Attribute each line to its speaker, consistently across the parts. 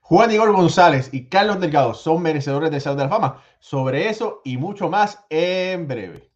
Speaker 1: Juan Igor González y Carlos Delgado son merecedores del Salón de la Fama. Sobre eso y mucho más en breve.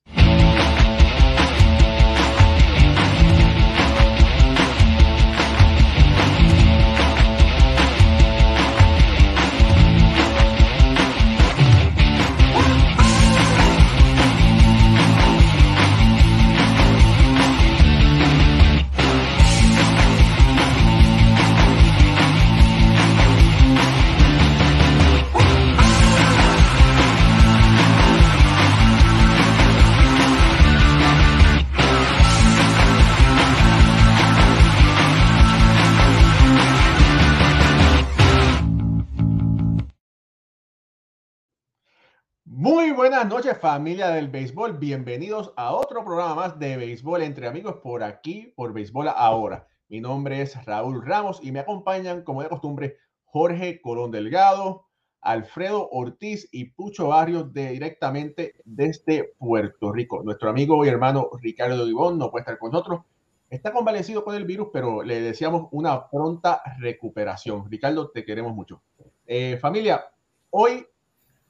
Speaker 1: Buenas noches familia del béisbol, bienvenidos a otro programa más de béisbol entre amigos por aquí, por béisbol ahora. Mi nombre es Raúl Ramos y me acompañan como de costumbre Jorge Colón Delgado, Alfredo Ortiz y Pucho Barrios directamente desde Puerto Rico. Nuestro amigo y hermano Ricardo Divón no puede estar con nosotros. Está convalecido con el virus, pero le deseamos una pronta recuperación. Ricardo, te queremos mucho. Eh, familia, hoy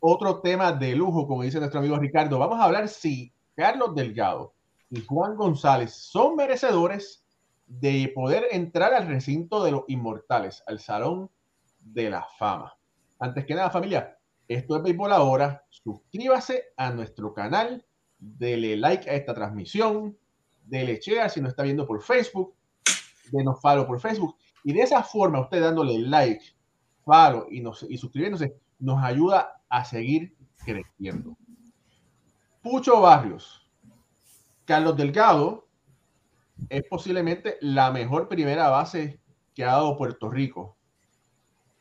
Speaker 1: otro tema de lujo, como dice nuestro amigo Ricardo. Vamos a hablar si Carlos Delgado y Juan González son merecedores de poder entrar al recinto de los inmortales, al Salón de la Fama. Antes que nada, familia, esto es Béisbol Ahora. Suscríbase a nuestro canal, dele like a esta transmisión, dele share si nos está viendo por Facebook, denos follow por Facebook. Y de esa forma, usted dándole like, follow y, nos, y suscribiéndose, nos ayuda a seguir creciendo. Pucho Barrios, Carlos Delgado es posiblemente la mejor primera base que ha dado Puerto Rico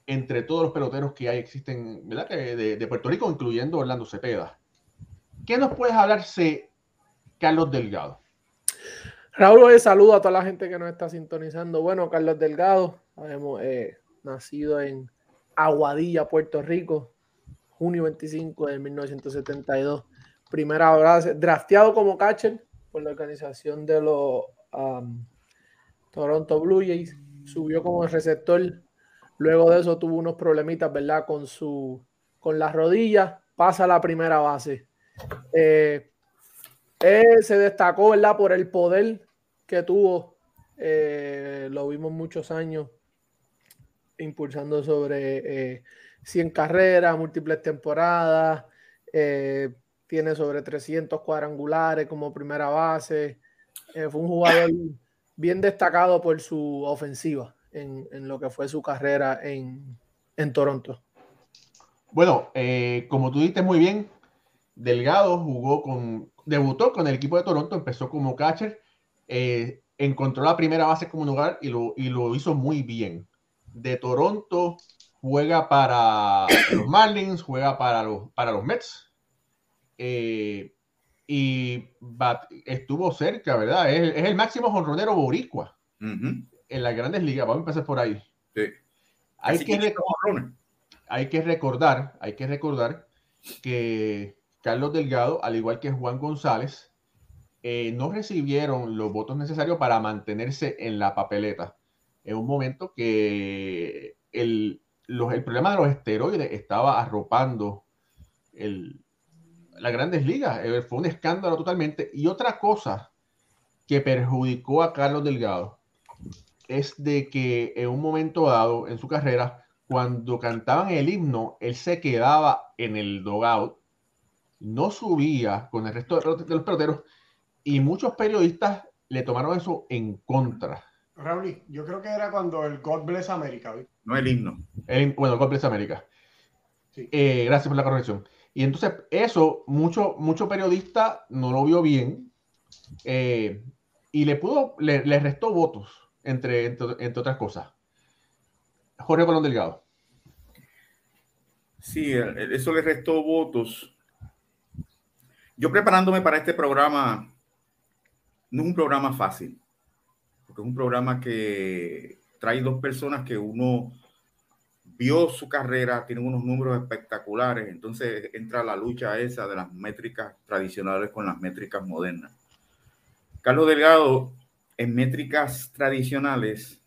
Speaker 1: entre todos los peloteros que hay existen ¿verdad? De, Puerto Rico, incluyendo Orlando Cepeda. ¿Qué nos puedes hablar de Carlos Delgado?
Speaker 2: Raúl, saludo a toda la gente que nos está sintonizando. Bueno, Carlos Delgado, hemos eh, nacido en Aguadilla, Puerto Rico, junio 25 de 1972. Primera base, drafteado como catcher por la organización de los um, Toronto Blue Jays. Subió como receptor. Luego de eso tuvo unos problemitas, ¿verdad? Con su con las rodillas. Pasa a la primera base. Eh, se destacó, ¿verdad? Por el poder que tuvo. Eh, lo vimos muchos años impulsando sobre eh, 100 carreras, múltiples temporadas, eh, tiene sobre 300 cuadrangulares como primera base. Eh, fue un jugador bien destacado por su ofensiva en, lo que fue su carrera en, Toronto.
Speaker 1: Bueno, eh, como tú dices muy bien, Delgado jugó con, debutó con el equipo de Toronto, empezó como catcher, encontró la primera base como lugar y lo, y lo hizo muy bien. De Toronto juega para los Marlins, juega para los, para los Mets. Eh, y estuvo cerca, ¿verdad? Es, el máximo jonronero boricua en las grandes ligas. Vamos a empezar por ahí. Hay, que hay que recordar, hay que recordar que Carlos Delgado, al igual que Juan González, eh, no recibieron los votos necesarios para mantenerse en la papeleta. En un momento que el, el problema de los esteroides estaba arropando el, las grandes ligas. Eh, fue un escándalo totalmente. Y otra cosa que perjudicó a Carlos Delgado es de que en un momento dado en su carrera, cuando cantaban el himno, él se quedaba en el dogout, no subía con el resto de los peloteros y muchos periodistas le tomaron eso en contra.
Speaker 3: Raúl, yo creo que era cuando el God Bless America.
Speaker 4: No el himno.
Speaker 1: bueno, God Bless America. Eh, gracias por la corrección. Y entonces eso, mucho, mucho periodista no lo vio bien eh, y le pudo, le, restó votos, entre, entre, otras cosas. Jorge Colón Delgado.
Speaker 4: Sí, eso le restó votos. Yo preparándome para este programa, no es un programa fácil porque es un programa que trae dos personas que uno vio su carrera, tienen unos números espectaculares, entonces entra la lucha esa de las métricas tradicionales con las métricas modernas. Carlos Delgado, en métricas tradicionales,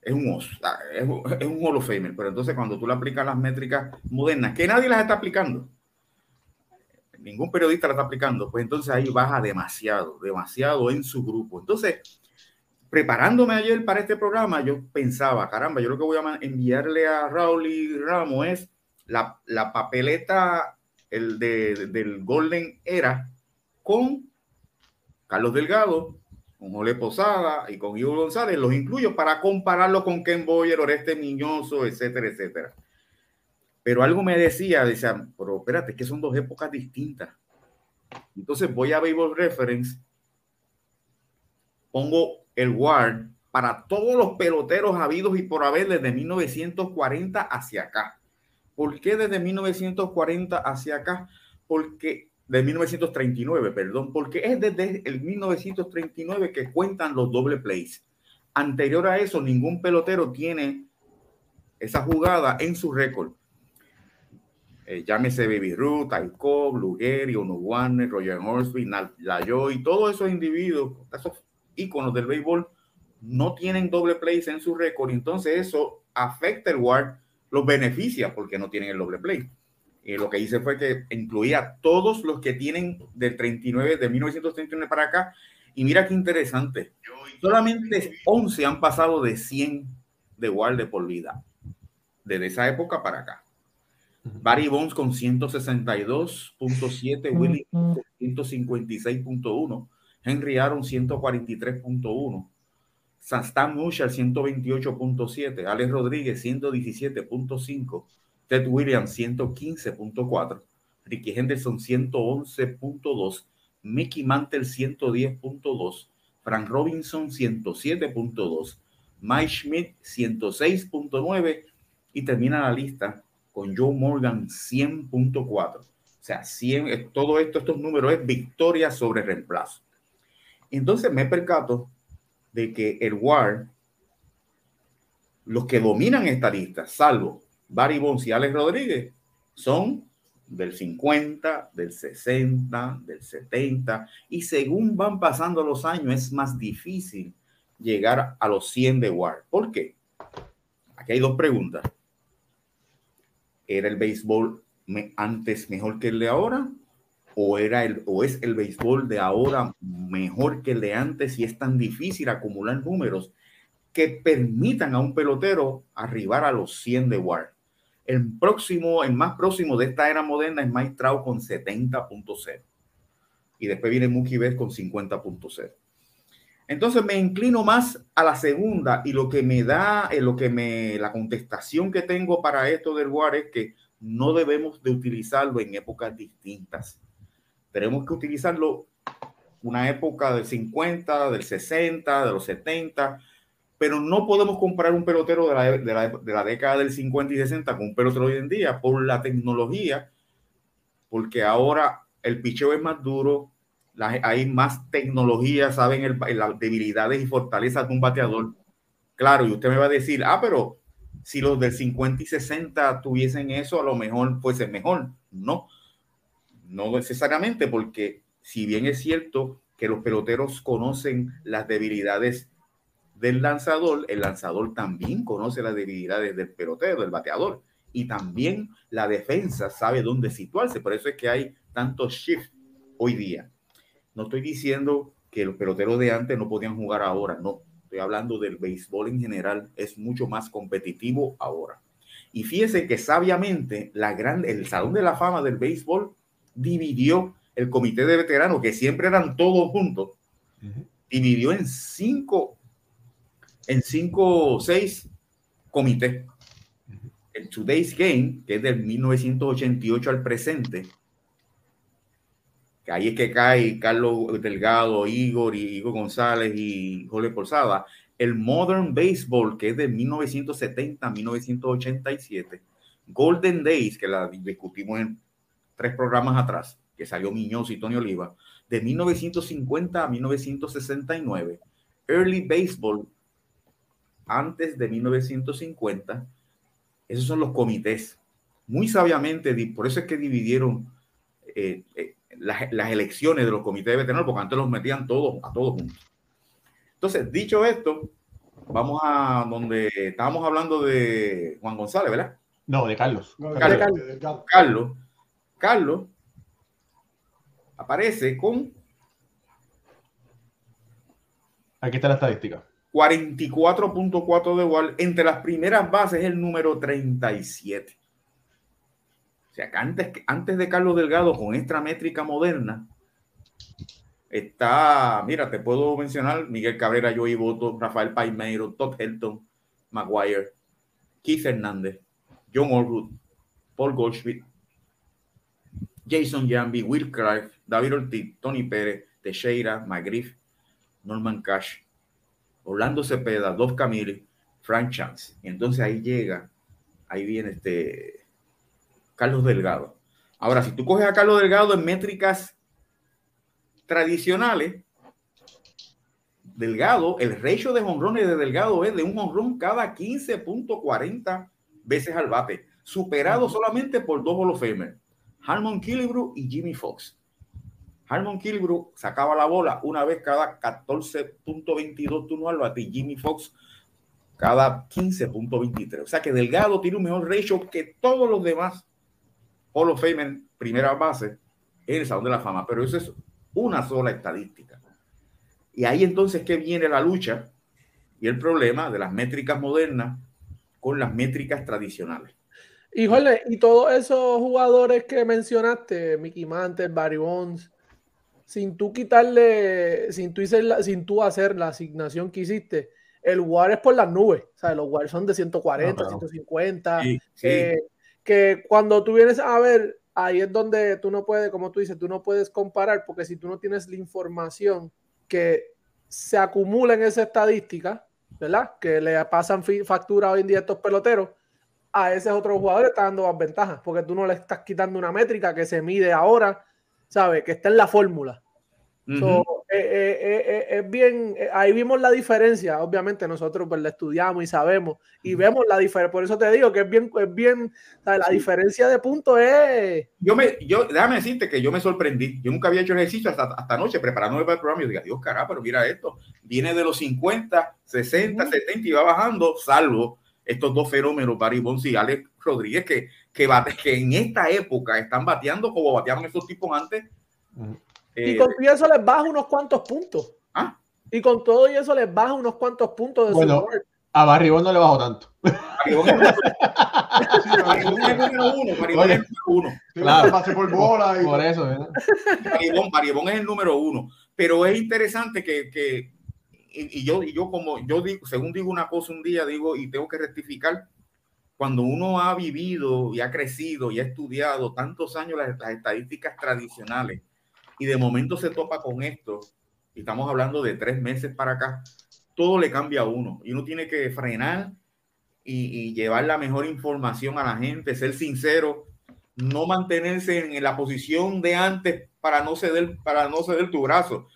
Speaker 4: es un os, es, un Hall of pero entonces cuando tú le aplicas las métricas modernas, que nadie las está aplicando, ningún periodista las está aplicando, pues entonces ahí baja demasiado, demasiado en su grupo. Entonces, preparándome ayer para este programa, yo pensaba, caramba, yo lo que voy a enviarle a Raúl y Ramos es la, la papeleta el de, del Golden Era con Carlos Delgado, con Jole Posada y con Ivo González, los incluyo para compararlo con Ken Boyer, Oreste Miñoso, etcétera, etcétera. Pero algo me decía, decía, pero espérate, que son dos épocas distintas. Entonces voy a Baseball Reference, pongo el WAR para todos los peloteros habidos y por haber desde 1940 hacia acá. ¿Por qué desde 1940 hacia acá? Porque de 1939, perdón, porque es desde el 1939 que cuentan los doble plays. Anterior a eso, ningún pelotero tiene esa jugada en su récord. Eh, llámese Baby Ruth, Lugeri, Ono Warner, Roger Horsby, y todos esos individuos, esos íconos del béisbol, no tienen doble plays en su récord. Entonces eso afecta el WAR, los beneficia porque no tienen el doble play. Eh, lo que hice fue que incluía a todos los que tienen del 39, de 1939 para acá. Y mira qué interesante. Solamente 11 han pasado de 100 de WAR de por vida. Desde esa época para acá. Barry Bonds con 162.7, Willie con 156.1, Henry Aaron 143.1, Stan Musial 128.7, Alex Rodríguez 117.5, Ted Williams 115.4, Ricky Henderson 111.2, Mickey Mantle 110.2, Frank Robinson 107.2, Mike Schmidt 106.9 y termina la lista con Joe Morgan 100.4. O sea, 100, todo esto, estos números es victoria sobre reemplazo. Entonces me percato de que el WAR, los que dominan esta lista, salvo Barry Bonds y Alex Rodríguez, son del 50, del 60, del 70, y según van pasando los años es más difícil llegar a los 100 de WAR. ¿Por qué? Aquí hay dos preguntas. ¿Era el béisbol antes mejor que el de ahora? ¿O, era el, ¿O es el béisbol de ahora mejor que el de antes y es tan difícil acumular números que permitan a un pelotero arribar a los 100 de WAR? El próximo, el más próximo de esta era moderna es Mike Trout con 70.0. Y después viene Mookie Betts con 50.0. Entonces me inclino más a la segunda y lo que me da, eh, lo que me, la contestación que tengo para esto del WAR es que no debemos de utilizarlo en épocas distintas. Tenemos que utilizarlo una época del 50, del 60, de los 70, pero no podemos comparar un pelotero de la, de la, de la década del 50 y 60 con un pelotero hoy en día por la tecnología, porque ahora el picheo es más duro, hay más tecnología, saben el, las debilidades y fortalezas de un bateador. Claro, y usted me va a decir, ah, pero si los del 50 y 60 tuviesen eso, a lo mejor fuese mejor. No, no necesariamente, porque si bien es cierto que los peloteros conocen las debilidades del lanzador, el lanzador también conoce las debilidades del pelotero, del bateador, y también la defensa sabe dónde situarse. Por eso es que hay tantos shifts hoy día. No estoy diciendo que los peloteros de antes no podían jugar ahora, no. Estoy hablando del béisbol en general, es mucho más competitivo ahora. Y fíjese que sabiamente la gran, el Salón de la Fama del béisbol dividió el comité de veteranos, que siempre eran todos juntos, dividió en cinco, en cinco o seis comités. El Today's Game, que es del 1988 al presente, ahí es que cae Carlos Delgado, Igor y Igor González y Jorge Porzada, el Modern Baseball, que es de 1970 1987, Golden Days, que la discutimos en tres programas atrás, que salió Miñoz y Tony Oliva, de 1950 a 1969, Early Baseball, antes de 1950, esos son los comités. Muy sabiamente, por eso es que dividieron eh, eh, las, las, elecciones de los comités de veteranos, porque antes los metían todos a todos juntos. Entonces, dicho esto, vamos a donde estábamos hablando de Juan González, ¿verdad?
Speaker 1: No, de Carlos.
Speaker 3: No,
Speaker 4: Carlos.
Speaker 3: de- de-
Speaker 4: Carlos. Carlos aparece con
Speaker 1: Aquí está la estadística.
Speaker 4: 44.4 de igual. Entre las primeras bases el número 37. O sea, antes, antes de Carlos Delgado, con esta métrica moderna, está, mira, te puedo mencionar Miguel Cabrera, Joey Boto, Rafael Palmeiro, Todd Helton, Maguire, Keith Hernández, John Orwood, Paul Goldschmidt, Jason Jambi, Will Craig, David Ortiz, Tony Pérez, Teixeira, McGriff, Norman Cash, Orlando Cepeda, Dos Camille, Frank Chance. Y entonces ahí llega, ahí viene este Carlos Delgado. Ahora, si tú coges a Carlos Delgado en métricas tradicionales, Delgado, el ratio de jonrones de Delgado es de un jonrón cada 15.40 veces al bate, superado solamente por dos Hall of Harmon Killebrew y Jimmy Fox. Harmon Killebrew sacaba la bola una vez cada 14.22 turnos al bate y Jimmy Fox cada 15.23. O sea que Delgado tiene un mejor ratio que todos los demás Hall of Fame primera base en el Salón de la Fama. Pero eso es una sola estadística. Y ahí entonces que viene la lucha y el problema de las métricas modernas con las métricas tradicionales.
Speaker 2: Híjole, y todos esos jugadores que mencionaste, Mickey Mantle, Barry Bonds, sin tú quitarle, sin tú, hacer la, sin tú hacer la asignación que hiciste, el WAR es por las nubes. O sea, los WAR son de 140,
Speaker 1: No, claro.
Speaker 2: 150.
Speaker 4: Sí, sí.
Speaker 2: eh, que cuando tú vienes a ver, ahí es donde tú no puedes, como tú dices, tú no puedes comparar, porque si tú no tienes la información que se acumula en esa estadística, ¿verdad? Que le pasan factura hoy en día a estos peloteros, a ese otro jugador está dando más ventajas, porque tú no le estás quitando una métrica que se mide ahora, ¿sabes? Que está en la fórmula.
Speaker 4: Ujú.
Speaker 2: So, eh, eh, eh, eh, es bien, eh, ahí vimos la diferencia, obviamente nosotros pues la estudiamos y sabemos, y vemos la diferencia, por eso te digo que es bien, es bien, ¿sabes? la diferencia de puntos es...
Speaker 4: Yo me, yo, déjame decirte que yo me sorprendí. Yo nunca había hecho ejercicio hasta, hasta anoche preparándome para el programa. Y yo dije, Dios, carajo, pero mira esto. Viene de los 50, 60,
Speaker 2: Ujú.
Speaker 4: 70 y va bajando, salvo estos dos fenómenos, Barry Bonds y Alex Rodríguez, que, que, bate, que en esta época están bateando como bateaban esos tipos antes.
Speaker 1: Ujú.
Speaker 2: Y
Speaker 4: Eh,
Speaker 2: con todo eso les baja unos cuantos puntos.
Speaker 4: Ah.
Speaker 2: Y con todo y eso les baja unos cuantos puntos de
Speaker 1: Bueno.
Speaker 2: su board.
Speaker 1: A Barry Bonds no le bajo tanto.
Speaker 4: Barry Bonds es el número uno. Barry Bonds es el número uno.
Speaker 3: sí,
Speaker 1: Claro.
Speaker 3: pase por bola y
Speaker 1: Por eso,
Speaker 4: Mariebón es el número uno, pero es interesante que, que y, y yo, y yo como yo digo, según digo una cosa un día, digo, y tengo que rectificar, cuando uno ha vivido y ha crecido y ha estudiado tantos años las, las estadísticas tradicionales y de momento se topa con esto, y estamos hablando de tres meses para acá, todo le cambia a uno y uno tiene que frenar y, llevar la mejor información a la gente, ser sincero, no mantenerse en, la posición de antes para no ceder, para no ceder tu brazo.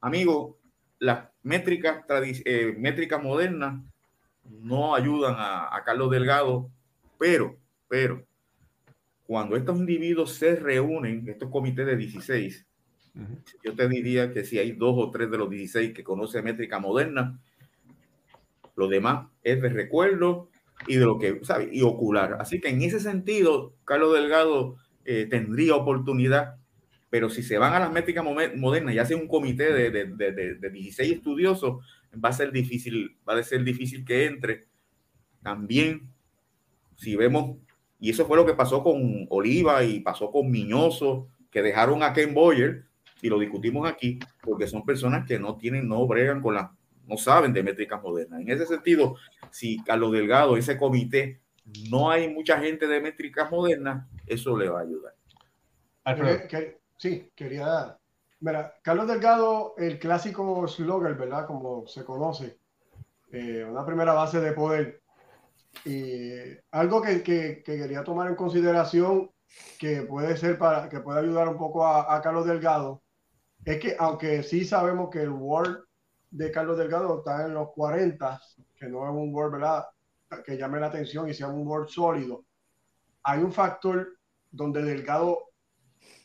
Speaker 4: Amigo, las métricas, eh, métricas modernas no ayudan a, a Carlos Delgado, pero, pero, cuando estos individuos se reúnen, estos comités de 16,
Speaker 1: Ujú.
Speaker 4: yo te diría que si hay dos o tres de los 16 que conocen métrica moderna, lo demás es de recuerdo y de lo que sabe y ocular. Así que en ese sentido, Carlos Delgado eh, tendría oportunidad, pero si se van a las métricas mo- modernas y hace un comité de, de, de, de- de 16 estudiosos, va a ser difícil, va a ser difícil que entre. También, si vemos, y eso fue lo que pasó con Oliva y pasó con Miñoso, que dejaron a Ken Boyer, y lo discutimos aquí, porque son personas que no tienen, no bregan con las, no saben de métricas modernas. En ese sentido, si Carlos Delgado, ese comité, no hay mucha gente de métricas modernas, eso le va a ayudar.
Speaker 1: Alfredo.
Speaker 3: Que- que- sí, quería. Mira, Carlos Delgado, el clásico slugger, ¿verdad? Como se conoce, eh, una primera base de poder. Y algo que, que- que quería tomar en consideración que puede ser para que puede ayudar un poco a, Carlos Delgado es que aunque sí sabemos que el Word de Carlos Delgado está en los 40, que no es un Word, ¿verdad? Que llame la atención y sea un Word sólido, hay un factor donde Delgado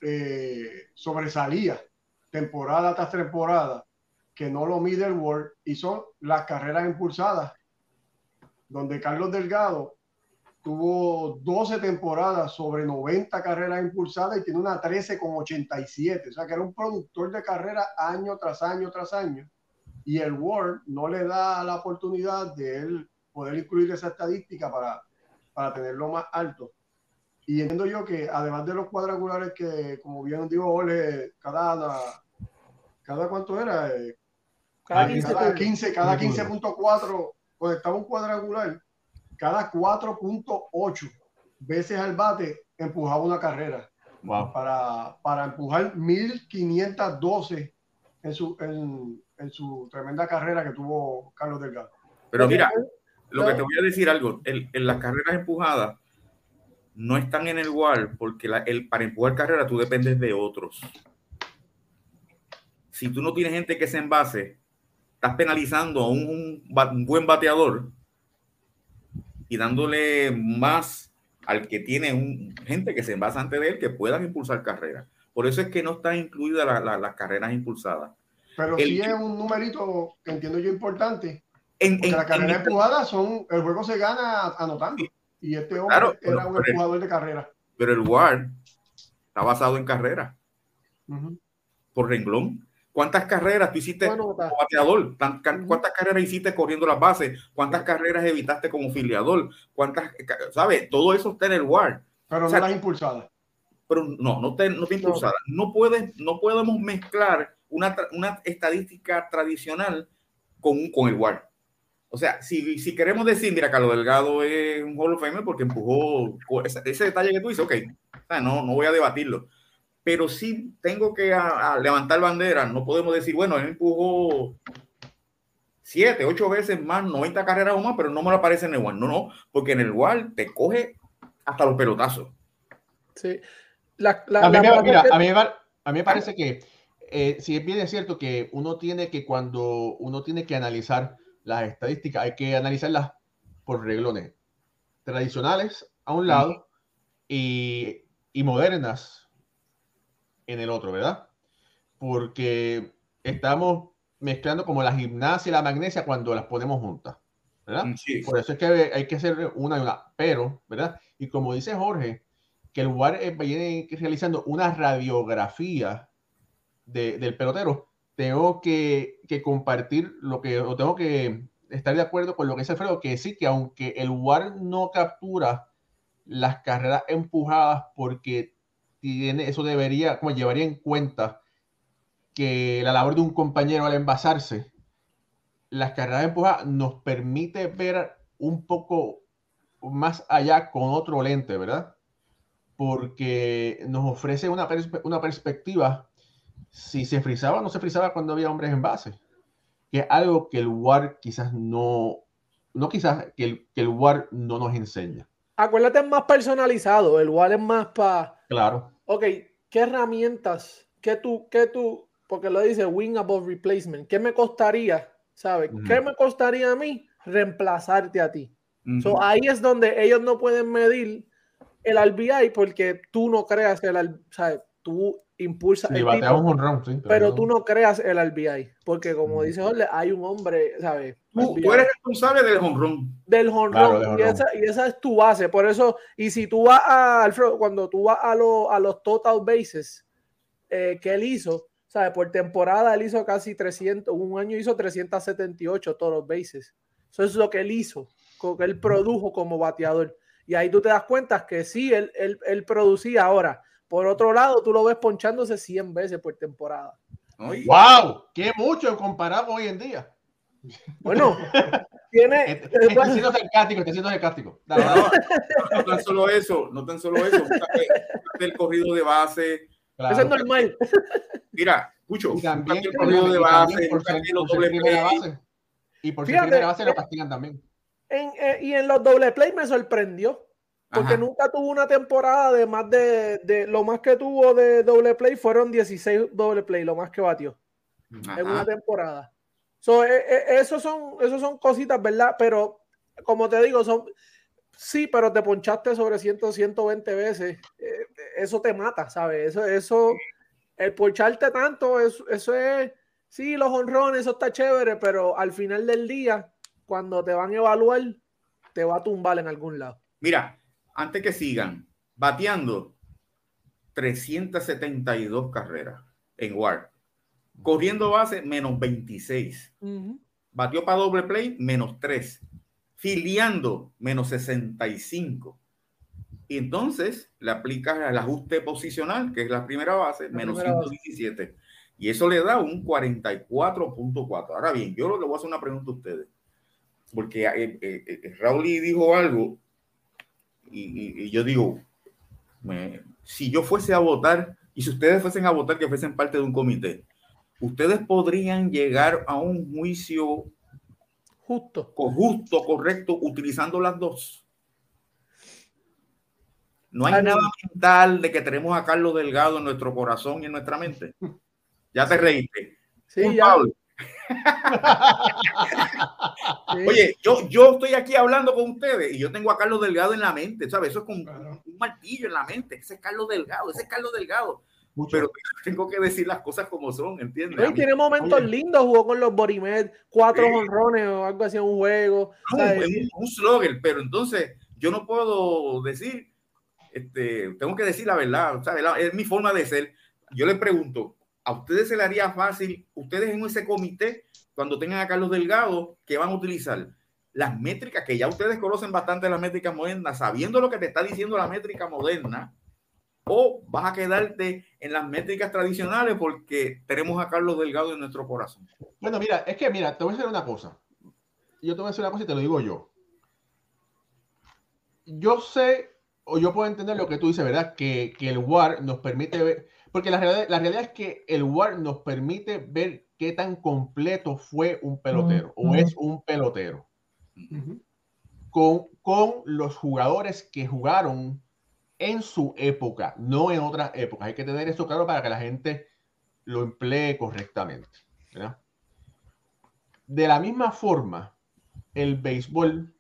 Speaker 3: eh, sobresalía temporada tras temporada, que no lo mide el World y son las carreras impulsadas, donde Carlos Delgado tuvo 12 temporadas sobre 90 carreras impulsadas y tiene una 13 con 87. O sea que era un productor de carrera año tras año tras año. Y el World no le da la oportunidad de él poder incluir esa estadística para, para tenerlo más alto. Y entiendo yo que además de los cuadrangulares que, como bien digo, Ole, cada, cada cuánto era, cada 15, cada 15, cada 15.4 conectaba un cuadrangular cada 4.8 veces al bate empujaba una carrera. Para, para empujar 1512 en su, en, en, su tremenda carrera que tuvo Carlos Delgado.
Speaker 4: Pero mira, lo que te voy a decir algo, en, en las carreras empujadas no están en el WAR porque la, el, para empujar carrera tú dependes de otros. Si tú no tienes gente que se envase, estás penalizando a un, un buen bateador y dándole más al que tiene un, gente que se envasa ante de él que puedan impulsar carreras. Por eso es que no está incluida las la, la carreras impulsadas.
Speaker 3: Pero el, sí es un numerito que entiendo yo importante. En, en la carrera empujada son, el juego se gana anotando. Y este hombre claro, era un empujador de carrera.
Speaker 4: Pero el WAR está basado en carrera. Uh -huh. Por renglón. ¿Cuántas carreras tú hiciste como bateador? ¿Cuántas carreras hiciste corriendo las bases? ¿Cuántas carreras evitaste como filiador? ¿Cuántas, sabes? Todo eso está en el WAR.
Speaker 3: Pero o sea, no las impulsadas.
Speaker 4: Pero no, no te, no te impulsada. No. no, puedes, no podemos mezclar una, una estadística tradicional con, con el WAR. O sea, si, si queremos decir, mira, Carlos Delgado es un Hall of Famer porque empujó ese, ese detalle que tú dices, ok, o sea, no, no voy a debatirlo pero sí tengo que a, a levantar bandera. No podemos decir, bueno, él empujó siete, ocho veces más, 90 carreras o más, pero no me lo aparece en el WAR. No, no, porque en el WAR te coge hasta los pelotazos.
Speaker 2: Sí.
Speaker 1: La, la, a, mí, la, mira, a, mí, a, mí, me parece que, eh, si es bien es cierto que uno tiene que, cuando uno tiene que analizar las estadísticas, hay que analizarlas por reglones tradicionales a un lado y, y modernas en el otro, ¿verdad? Porque estamos mezclando como la gimnasia y la magnesia cuando las ponemos juntas, ¿verdad? Mm, sí. Por eso es que hay que hacer una y una, pero, ¿verdad? Y como dice Jorge, que el lugar viene realizando una radiografía de, del pelotero, tengo que, que, compartir lo que, o tengo que estar de acuerdo con lo que dice Alfredo, que sí, que aunque el WAR no captura las carreras empujadas porque tiene, eso debería, como llevaría en cuenta que la labor de un compañero al envasarse, las carreras de empuja nos permite ver un poco más allá con otro lente, ¿verdad? Porque nos ofrece una, perspe una perspectiva si se frizaba o no se frizaba cuando había hombres en base, que es algo que el WAR quizás no, no quizás, que el, que el WAR no nos enseña.
Speaker 2: Acuérdate, es más personalizado, el WAR es más para
Speaker 1: Claro.
Speaker 2: Ok, ¿qué herramientas? ¿Qué tú, qué tú, porque lo dice wing above replacement, ¿qué me costaría, sabes? Uh -huh. ¿Qué me costaría a mí reemplazarte a ti? Uh -huh. so, ahí es donde ellos no pueden medir el RBI porque tú no creas el, ¿sabes? Tú impulsas
Speaker 1: sí, el tipo, un run, sí,
Speaker 2: pero, pero, tú no creas el RBI porque como uh -huh. dice Jorge, hay un hombre, ¿sabes?
Speaker 4: Tú, tú, eres responsable del honrón.
Speaker 2: Del honrón. Claro, y, esa, y esa es tu base. Por eso, y si tú vas a, Alfredo, cuando tú vas a, lo, a los total bases eh, que él hizo, ¿sabes? Por temporada él hizo casi 300, un año hizo 378 todos bases. Eso es lo que él hizo, lo que él produjo como bateador. Y ahí tú te das cuenta que sí, él, él, él producía ahora. Por otro lado, tú lo ves ponchándose 100 veces por temporada.
Speaker 1: ¡Wow! ¡Qué mucho comparado hoy en día!
Speaker 2: Bueno, tiene.
Speaker 1: Estoy este siendo sarcástico, estoy siendo sarcástico.
Speaker 4: No, no, no, tan solo eso, no tan solo eso. El corrido de base.
Speaker 2: Claro. Eso es normal.
Speaker 4: Mira, escucho.
Speaker 1: Y también
Speaker 4: el corrido de base,
Speaker 1: por ser, por ser primera base. Y por ser primera base lo castigan también.
Speaker 2: En, eh, y en los doble play me sorprendió. Porque Ajá. nunca tuvo una temporada de más de, de, Lo más que tuvo de doble play fueron 16 doble play, lo más que batió. Ajá. En una temporada. So, eh, esos, son, esos son cositas, ¿verdad? Pero, como te digo, son. Sí, pero te ponchaste sobre 100, 120 veces. Eh, eso te mata, ¿sabes? Eso, eso, el poncharte tanto, eso, eso es. sí, los honrones, eso está chévere, pero al final del día, cuando te van a evaluar, te va a tumbar en algún lado.
Speaker 4: Mira, antes que sigan, bateando 372 carreras en WAR. Corriendo base, menos 26. Batió para doble play, menos 3. Filiando, menos 65. Y entonces le aplicas el ajuste posicional, que es la primera base, menos 117. Y eso le da un 44.4. Ahora bien, yo le voy a hacer una pregunta a ustedes. Porque eh, eh, eh, Raúl dijo algo y, yo digo, si yo fuese a votar y si ustedes fuesen a votar que fuesen parte de un comité, ustedes podrían llegar a un juicio
Speaker 2: justo,
Speaker 4: justo, correcto, utilizando las dos. No hay nada mental de que tenemos a Carlos Delgado en nuestro corazón y en nuestra mente. Ya te reíste.
Speaker 2: Sí, ya.
Speaker 4: Oye, yo, yo estoy aquí hablando con ustedes y yo tengo a Carlos Delgado en la mente, ¿sabes? Eso es como un martillo en la mente. Ese es Carlos Delgado, ese es Carlos Delgado. Pero tengo que decir las cosas como son, ¿entiendes?
Speaker 2: tiene momentos lindos, jugó con los Borimed, cuatro honrones o algo así en un juego.
Speaker 4: un, un slogger, pero entonces yo no puedo decir, este, tengo que decir la verdad, ¿sabes? es mi forma de ser. Yo le pregunto, ¿a ustedes se le haría fácil, ustedes en ese comité, cuando tengan a Carlos Delgado, que van a utilizar? Las métricas, que ya ustedes conocen bastante las métricas modernas, sabiendo lo que te está diciendo la métrica moderna, o vas a quedarte en las métricas tradicionales porque tenemos a Carlos Delgado en nuestro corazón.
Speaker 1: Bueno, mira, es que mira, te voy a decir una cosa. Yo te voy a decir una cosa y te lo digo yo. Yo sé, o yo puedo entender lo que tú dices, ¿verdad? Que, que el WAR nos permite ver, porque la realidad, la realidad es que el WAR nos permite ver qué tan completo fue un pelotero o es un pelotero. con, con los jugadores que jugaron en su época, no en otras épocas. Hay que tener eso claro para que la gente lo emplee correctamente. De la misma forma, el béisbol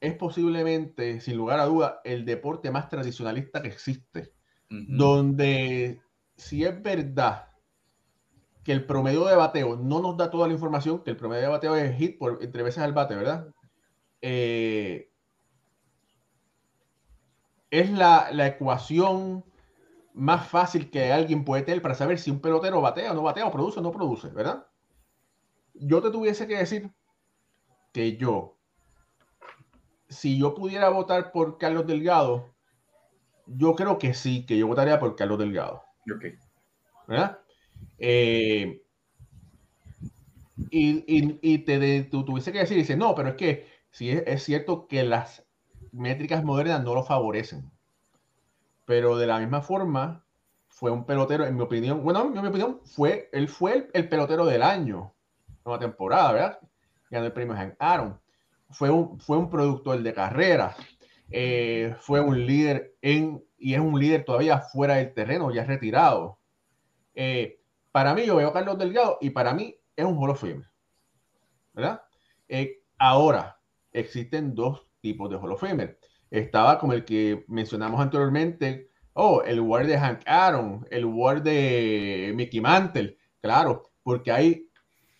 Speaker 1: es posiblemente, sin lugar a duda, el deporte más tradicionalista que existe donde si es verdad que el promedio de bateo no nos da toda la información, que el promedio de bateo es hit por entre veces al bate, ¿verdad? Eh, es la, ecuación más fácil que alguien puede tener para saber si un pelotero batea o no batea, o produce o no produce, ¿verdad? Yo te tuviese que decir que yo, si yo pudiera votar por Carlos Delgado, yo creo que sí, que yo votaría por Carlos Delgado.
Speaker 4: Ok.
Speaker 1: ¿Verdad? Eh, y, te tú tuviese que decir, dice, no, pero es que sí es, cierto que las métricas modernas no lo favorecen. Pero de la misma forma, fue un pelotero, en mi opinión, bueno, en mi opinión, fue, él fue el, pelotero del año, una temporada, ¿verdad? Ganó el premio Hank Aaron. Fue un, fue un productor de carreras. Eh, fue un líder en, y es un líder todavía fuera del terreno, ya retirado. Eh, para mí, yo veo a Carlos Delgado y para mí es un Hall of ¿verdad? Eh, ahora, existen dos tipos de Hall of Estaba como el que mencionamos anteriormente, oh, el War de Hank Aaron, el War de Mickey Mantle, claro, porque hay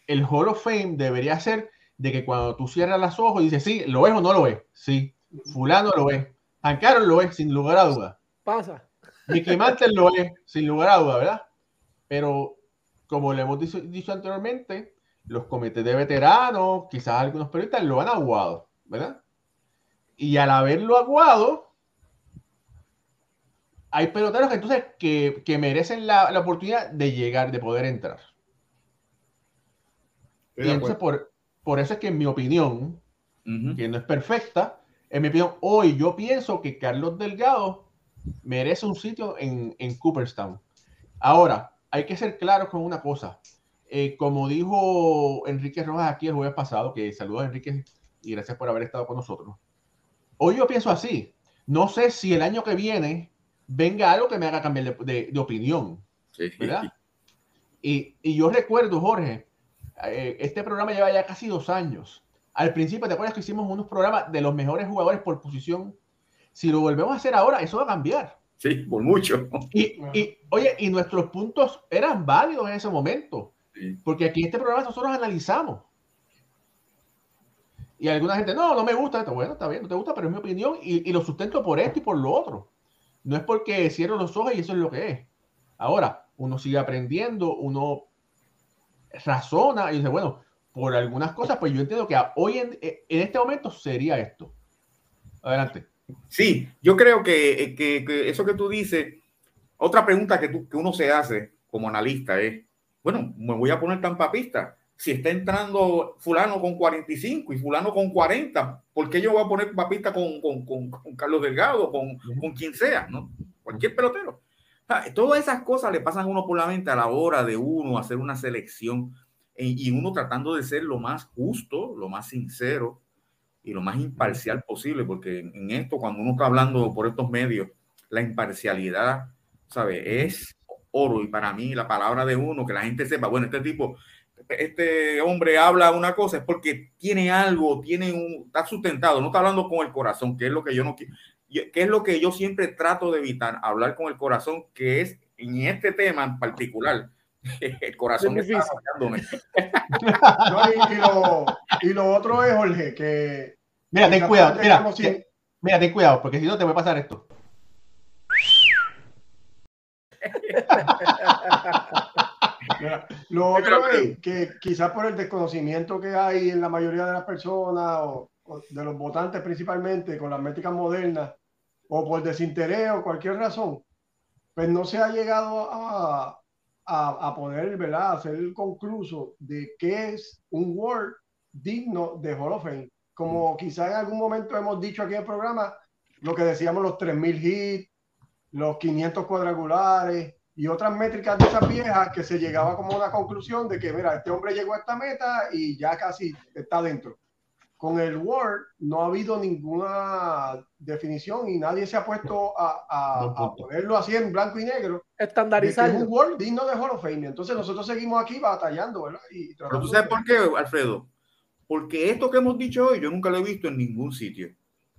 Speaker 1: el Hall of Fame debería ser de que cuando tú cierras los ojos y dices, sí, ¿lo ves o no lo ves? Sí. Fulano lo es. Aaron lo es, sin lugar a duda.
Speaker 2: Pasa.
Speaker 1: Mickey Mantle lo es, sin lugar a duda, ¿verdad? Pero, como le hemos dicho, anteriormente, los comités de veteranos, quizás algunos periodistas lo han aguado, ¿verdad? Y al haberlo aguado, hay peloteros que entonces que, merecen la, oportunidad de llegar, de poder entrar. y entonces por, por, eso es que en mi opinión, que no es perfecta, en mi opinión, hoy yo pienso que Carlos Delgado merece un sitio en, en Cooperstown. Ahora, hay que ser claros con una cosa. Eh, como dijo Enrique Rojas aquí el jueves pasado, que saludos Enrique y gracias por haber estado con nosotros. Hoy yo pienso así. No sé si el año que viene venga algo que me haga cambiar de, opinión. ¿Verdad? Y, y, yo recuerdo, Jorge, eh, este programa lleva ya casi dos años. Al principio, ¿te acuerdas que hicimos unos programas de los mejores jugadores por posición? Si lo volvemos a hacer ahora, eso va a cambiar.
Speaker 4: Sí, por mucho.
Speaker 1: Y, oye, y nuestros puntos eran válidos en ese momento. Porque aquí en este programa nosotros analizamos. Y alguna gente, no, no me gusta esto. Bueno, está bien, no te gusta, pero es mi opinión y, y, lo sustento por esto y por lo otro. No es porque cierro los ojos y eso es lo que es. Ahora, uno sigue aprendiendo, uno razona y dice, bueno, por algunas cosas, pues yo entiendo que hoy en, en este momento sería esto. Adelante.
Speaker 4: Sí, yo creo que, que, que eso que tú dices, otra pregunta que, tú, que uno se hace como analista es, bueno, me voy a poner tan papista. Si está entrando fulano con 45 y fulano con 40, ¿por qué yo voy a poner papista con, con, con, con Carlos Delgado, con, con quien sea, ¿no? Cualquier pelotero. todas esas cosas le pasan a uno por la mente a la hora de uno hacer una selección y uno tratando de ser lo más justo, lo más sincero y lo más imparcial posible, porque en esto, cuando uno está hablando por estos medios, la imparcialidad, ¿sabe? Es oro y para mí la palabra de uno, que la gente sepa, bueno, este tipo, este hombre habla una cosa, es porque tiene algo, tiene un, está sustentado, no está hablando con el corazón, que es lo que yo no quiero, que es lo que yo siempre trato de evitar, hablar con el corazón, que es en este tema en particular, el corazón está no,
Speaker 3: y, lo, y, lo, otro es, Jorge, que...
Speaker 1: Mira, ten cuidado, mira, mira, ten cuidado, porque si no te va a pasar esto.
Speaker 3: lo otro es que quizás por el desconocimiento que hay en la mayoría de las personas o, de los votantes principalmente con las métricas modernas o por desinterés o cualquier razón, pues no se ha llegado a, a, a poder ¿verdad? hacer el concluso de qué es un Word digno de Hall of Fame. Como quizás en algún momento hemos dicho aquí en el programa, lo que decíamos los 3.000 hits, los 500 cuadrangulares y otras métricas de esas viejas que se llegaba como a una conclusión de que, mira, este hombre llegó a esta meta y ya casi está dentro. Con el Word no ha habido ninguna definición y nadie se ha puesto a, a, ponerlo así en blanco y negro.
Speaker 2: Estandarizar.
Speaker 3: Es un Word digno de Hall of Fame. Entonces nosotros seguimos aquí batallando, ¿verdad? Y
Speaker 4: Pero tú sabes por qué, Alfredo. Porque esto que hemos dicho hoy yo nunca lo he visto en ningún sitio.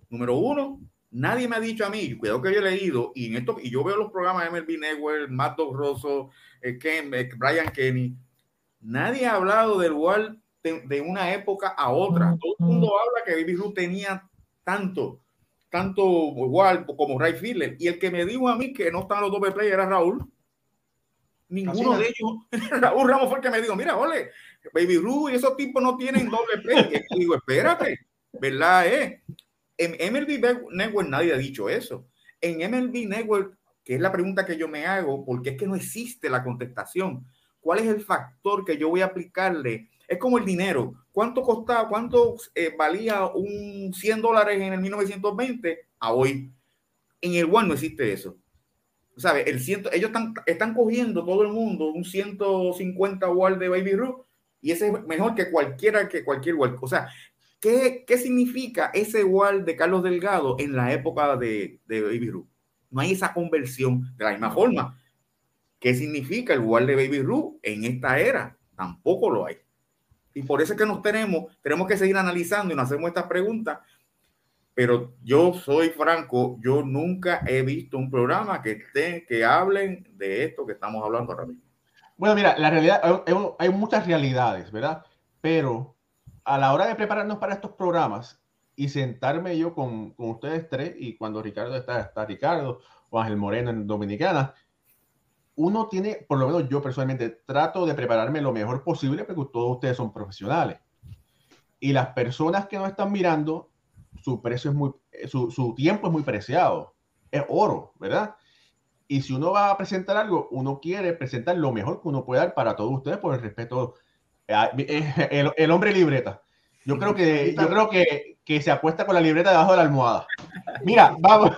Speaker 4: Número uno, Nadie me ha dicho a mí, cuidado que yo he leído, y en esto, y yo veo los programas de MLB Network, Matt Rosso, eh, Ken, eh, Brian Kenny, nadie ha hablado del Wall de, una época a otra. Todo el mundo habla que Baby Ruth tenía tanto, tanto igual como Ray Fiedler, y el que me dijo a mí que no estaban los doble play era Raúl. Ninguno de ellos, Raúl Ramos fue el que me dijo, mira, ole, Baby Ruth y esos tipos no tienen doble play. Y digo, espérate, ¿verdad? Eh? En MLB Network nadie ha dicho eso. En MLB Network, que es la pregunta que yo me hago, porque es que no existe la contestación. ¿Cuál es el factor que yo voy a aplicarle? Es como el dinero. ¿Cuánto costaba, cuánto eh, valía un 100 dólares en el 1920 a hoy? En el One no existe eso. ¿Sabe? El ciento, ellos están, están cogiendo todo el mundo un 150 wall de Baby Ruth y ese es mejor que cualquiera que cualquier wall. O sea, ¿Qué, ¿Qué, significa ese wall de Carlos Delgado en la época de, de Baby Ruth? No hay esa conversión de la misma forma. ¿Qué significa el wall de Baby Ruth en esta era? Tampoco lo hay. Y por eso es que nos tenemos, tenemos que seguir analizando y nos hacemos estas preguntas. Pero yo soy franco, yo nunca he visto un programa que esté, que hablen de esto que estamos hablando ahora mismo.
Speaker 1: Bueno, mira, la realidad, hay, hay muchas realidades, ¿verdad? Pero a la hora de prepararnos para estos programas y sentarme yo con, con ustedes tres, y cuando Ricardo está, está Ricardo o Ángel Moreno en Dominicana, uno tiene, por lo menos yo personalmente, trato de prepararme lo mejor posible porque todos ustedes son profesionales. Y las personas que nos están mirando, su precio es muy, su, su tiempo es muy preciado, es oro, ¿verdad? Y si uno va a presentar algo, uno quiere presentar lo mejor que uno puede dar para todos ustedes por el respeto eh, el, el, hombre libreta. Yo creo que, yo creo que, que, se apuesta con la libreta debajo de la almohada. Mira, vamos.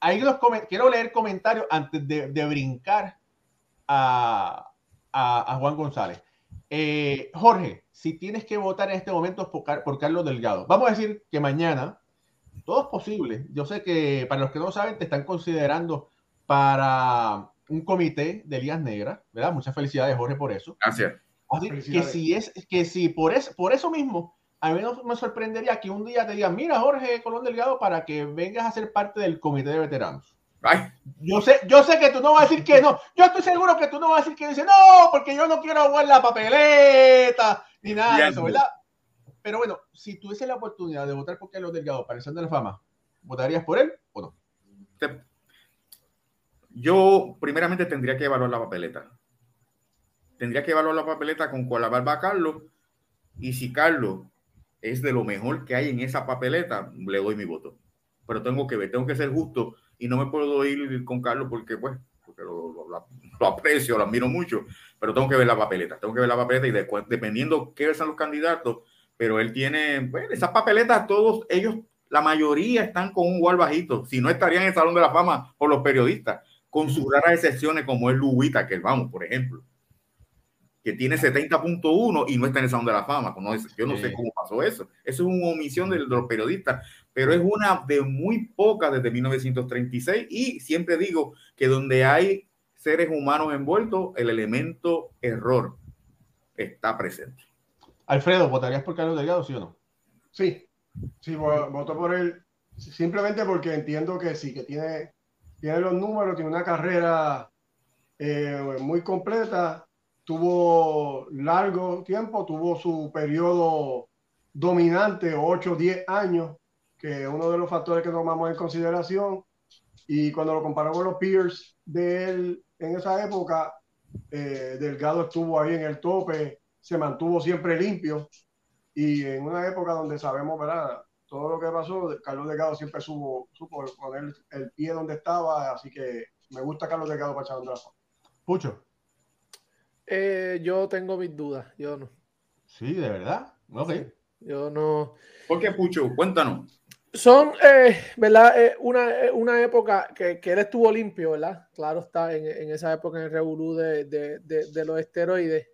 Speaker 1: Ahí los quiero leer comentarios antes de, de brincar a, a, a, Juan González. Eh, Jorge, si tienes que votar en este momento por, por, Carlos Delgado, vamos a decir que mañana todo es posible. Yo sé que para los que no saben, te están considerando para un comité de Ligas Negras, ¿verdad? Muchas felicidades, Jorge, por eso.
Speaker 4: Gracias
Speaker 1: que si es, que si por eso, por eso mismo, a mí no me sorprendería que un día te digan, mira Jorge Colón Delgado, para que vengas a ser parte del comité de veteranos. Yo sé, yo sé que tú no vas a decir que no. Yo estoy seguro que tú no vas a decir que dice no, porque yo no quiero jugar la papeleta ni nada de eso, ¿verdad? Pero bueno, si tuviese la oportunidad de votar por Carlos Delgado para el de la Fama, ¿votarías por él o no?
Speaker 4: Yo primeramente tendría que evaluar la papeleta. Tendría que evaluar la papeleta con cuál va Carlos. Y si Carlos es de lo mejor que hay en esa papeleta, le doy mi voto. Pero tengo que ver, tengo que ser justo y no me puedo ir con Carlos porque, pues, porque lo, aprecio, lo admiro mucho, pero tengo que ver la papeleta, tengo que ver la papeleta y después, dependiendo qué son los candidatos, pero él tiene, pues, esas papeletas, todos ellos, la mayoría están con un gual bajito, si no estarían en el Salón de la Fama por los periodistas, con sus raras excepciones como es Lubita, que vamos, por ejemplo que tiene 70.1 y no está en el Salón de la Fama. yo no sé cómo pasó eso. Eso es una omisión de, los periodistas, pero es una de muy pocas desde 1936 y siempre digo que donde hay seres humanos envueltos, el elemento error está presente.
Speaker 1: Alfredo, ¿votarías por Carlos Delgado, sí o no?
Speaker 3: Sí, sí, voto por él simplemente porque entiendo que sí, que tiene, tiene los números, tiene una carrera eh, muy completa tuvo largo tiempo, tuvo su periodo dominante, 8 o 10 años, que es uno de los factores que tomamos en consideración. Y cuando lo comparamos con los peers de él en esa época, eh, Delgado estuvo ahí en el tope, se mantuvo siempre limpio. Y en una época donde sabemos, ¿verdad? Todo lo que pasó, Carlos Delgado siempre supo, supo poner el pie donde estaba, así que me gusta Carlos Delgado para echar un
Speaker 1: Pucho.
Speaker 2: Eh, yo tengo mis dudas, yo no.
Speaker 1: Sí, de verdad. Ok.
Speaker 2: yo no.
Speaker 4: ¿Por qué, Pucho? Cuéntanos.
Speaker 2: Son, eh, ¿verdad? Eh, una, una, época que, que, él estuvo limpio, ¿verdad? Claro está, en, en esa época en el revolú de, de, de, los esteroides.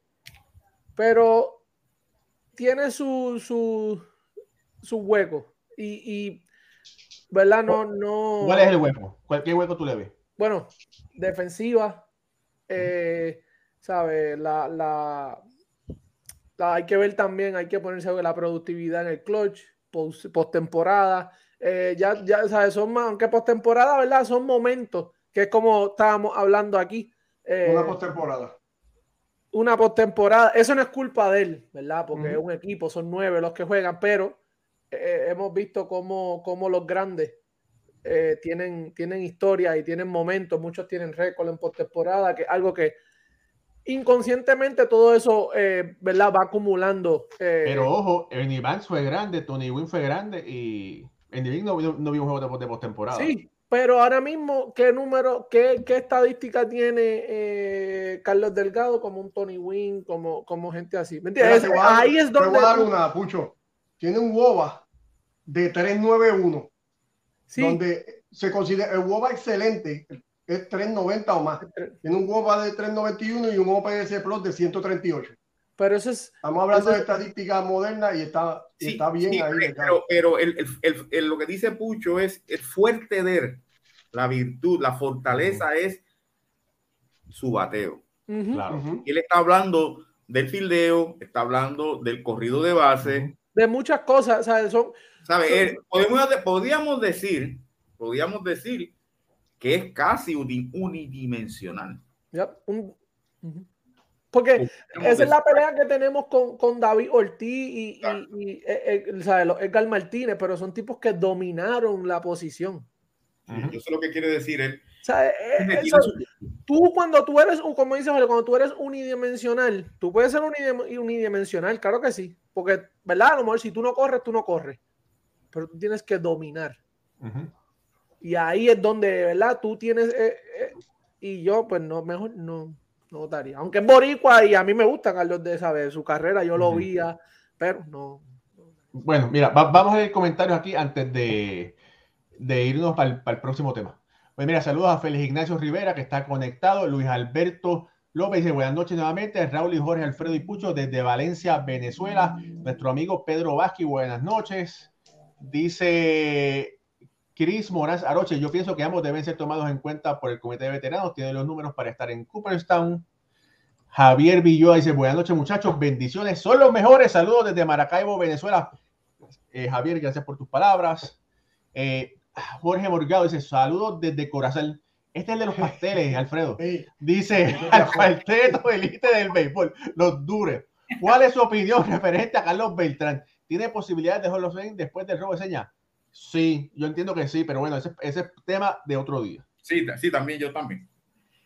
Speaker 2: Pero tiene su, su, su hueco. Y, y, ¿verdad? No, no.
Speaker 1: ¿Cuál es el hueco? ¿Qué hueco tú le ves?
Speaker 2: Bueno, defensiva. Eh, ¿sabes? La, la, hay que ver también, hay que ponerse la productividad en el clutch, postemporada. Eh, ya, ya, ¿sabes? Son más, aunque postemporada, ¿verdad? Son momentos, que es como estábamos hablando aquí.
Speaker 3: Eh, una postemporada.
Speaker 2: Una postemporada. Eso no es culpa de él, ¿verdad? Porque es un equipo, son nueve los que juegan, pero eh, hemos visto cómo, cómo los grandes tienen, tienen historia y tienen momentos. Muchos tienen récord en postemporada, que es algo que inconscientemente todo eso, eh, ¿verdad? Va acumulando.
Speaker 1: Eh, Pero ojo, Ernie Banks fue grande, Tony Wynn fue grande y Ernie Banks no, no, vio un juego de, postemporada.
Speaker 2: Sí, pero ahora mismo, ¿qué número, qué, qué estadística tiene eh, Carlos Delgado como un Tony Wynn, como, como gente así? ¿Me entiendes? Ahí es donde...
Speaker 3: Te voy a dar una, Pucho. Tiene un WOBA de 391. Sí. Donde se considera el WOBA excelente, es 390 o más. Tiene un WOPA de 391 y un OPS Plus de 138.
Speaker 2: Pero eso es.
Speaker 3: Estamos hablando de estadística moderna y está, está bien ahí.
Speaker 4: Pero, pero el, el, el, lo que dice Pucho es el fuerte de la virtud, la fortaleza es su bateo. claro. Él está hablando del fildeo, está hablando del corrido de base.
Speaker 2: De muchas cosas, ¿sabes? Son,
Speaker 4: ¿sabe? podemos, podríamos decir, podríamos decir que es casi unidimensional.
Speaker 2: Porque esa es la pelea que tenemos con, con David Ortiz y, y, y eh, eh, Edgar Martínez, pero son tipos que dominaron la posición.
Speaker 4: Eso es lo que quiere decir él.
Speaker 2: Eh, tú cuando tú eres, como dice cuando tú eres unidimensional, tú puedes ser unidimensional, claro que sí, porque, ¿verdad? A lo mejor si tú no corres, tú no corres, pero tú tienes que dominar. Y ahí es donde, ¿verdad? Tú tienes, eh, eh, y yo pues no, mejor no, no votaría. Aunque es boricua y a mí me gusta Carlos de esa su carrera, yo lo vi, pero no.
Speaker 1: Bueno, mira, vamos a ver comentarios aquí antes de, de irnos para el, próximo tema. Pues mira, saludos a Félix Ignacio Rivera, que está conectado, Luis Alberto López dice buenas noches nuevamente, Raúl y Jorge Alfredo y Pucho desde Valencia, Venezuela, nuestro amigo Pedro Vázquez, buenas noches. Dice Chris Moraz Aroche, yo pienso que ambos deben ser tomados en cuenta por el comité de veteranos, tiene los números para estar en Cooperstown. Javier Villoa dice, buenas noches muchachos, bendiciones, son los mejores, saludos desde Maracaibo, Venezuela. Eh, Javier, gracias por tus palabras. Eh, Jorge Morgado dice, saludos desde Corazón. Este es el de los pasteles, Alfredo. Dice, al cuarteto elite del béisbol, los dures. ¿Cuál es su opinión referente a Carlos Beltrán? ¿Tiene posibilidades de Hall of Fame después del robo de señas? Sí, yo entiendo que sí, pero bueno, ese, ese es tema de otro día.
Speaker 4: Sí, sí, también, yo también.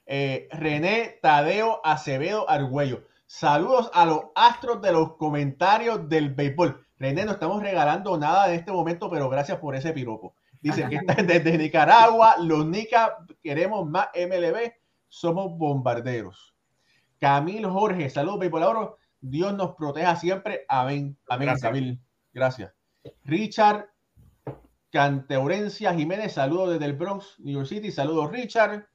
Speaker 1: Eh, René Tadeo Acevedo Argüello. Saludos a los astros de los comentarios del béisbol. René, no estamos regalando nada en este momento, pero gracias por ese piropo. Dice que desde Nicaragua, los Nica queremos más MLB, somos bombarderos. Camil Jorge, saludos, béisbol Oro. Dios nos proteja siempre. Amén. Amén,
Speaker 4: Gracias.
Speaker 1: Camil. Gracias. Richard Canteurencia Jiménez, saludos desde el Bronx, New York City. Saludos, Richard.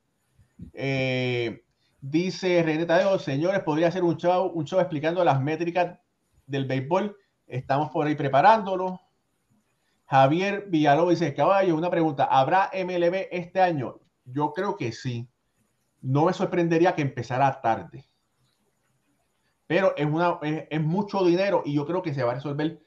Speaker 1: Eh, dice René Tadeo, señores, podría ser un show, un show explicando las métricas del béisbol. Estamos por ahí preparándolo. Javier Villalobos dice, caballo, una pregunta, ¿habrá MLB este año? Yo creo que sí. No me sorprendería que empezara tarde. Pero es, mucho dinero y yo creo que se va a resolver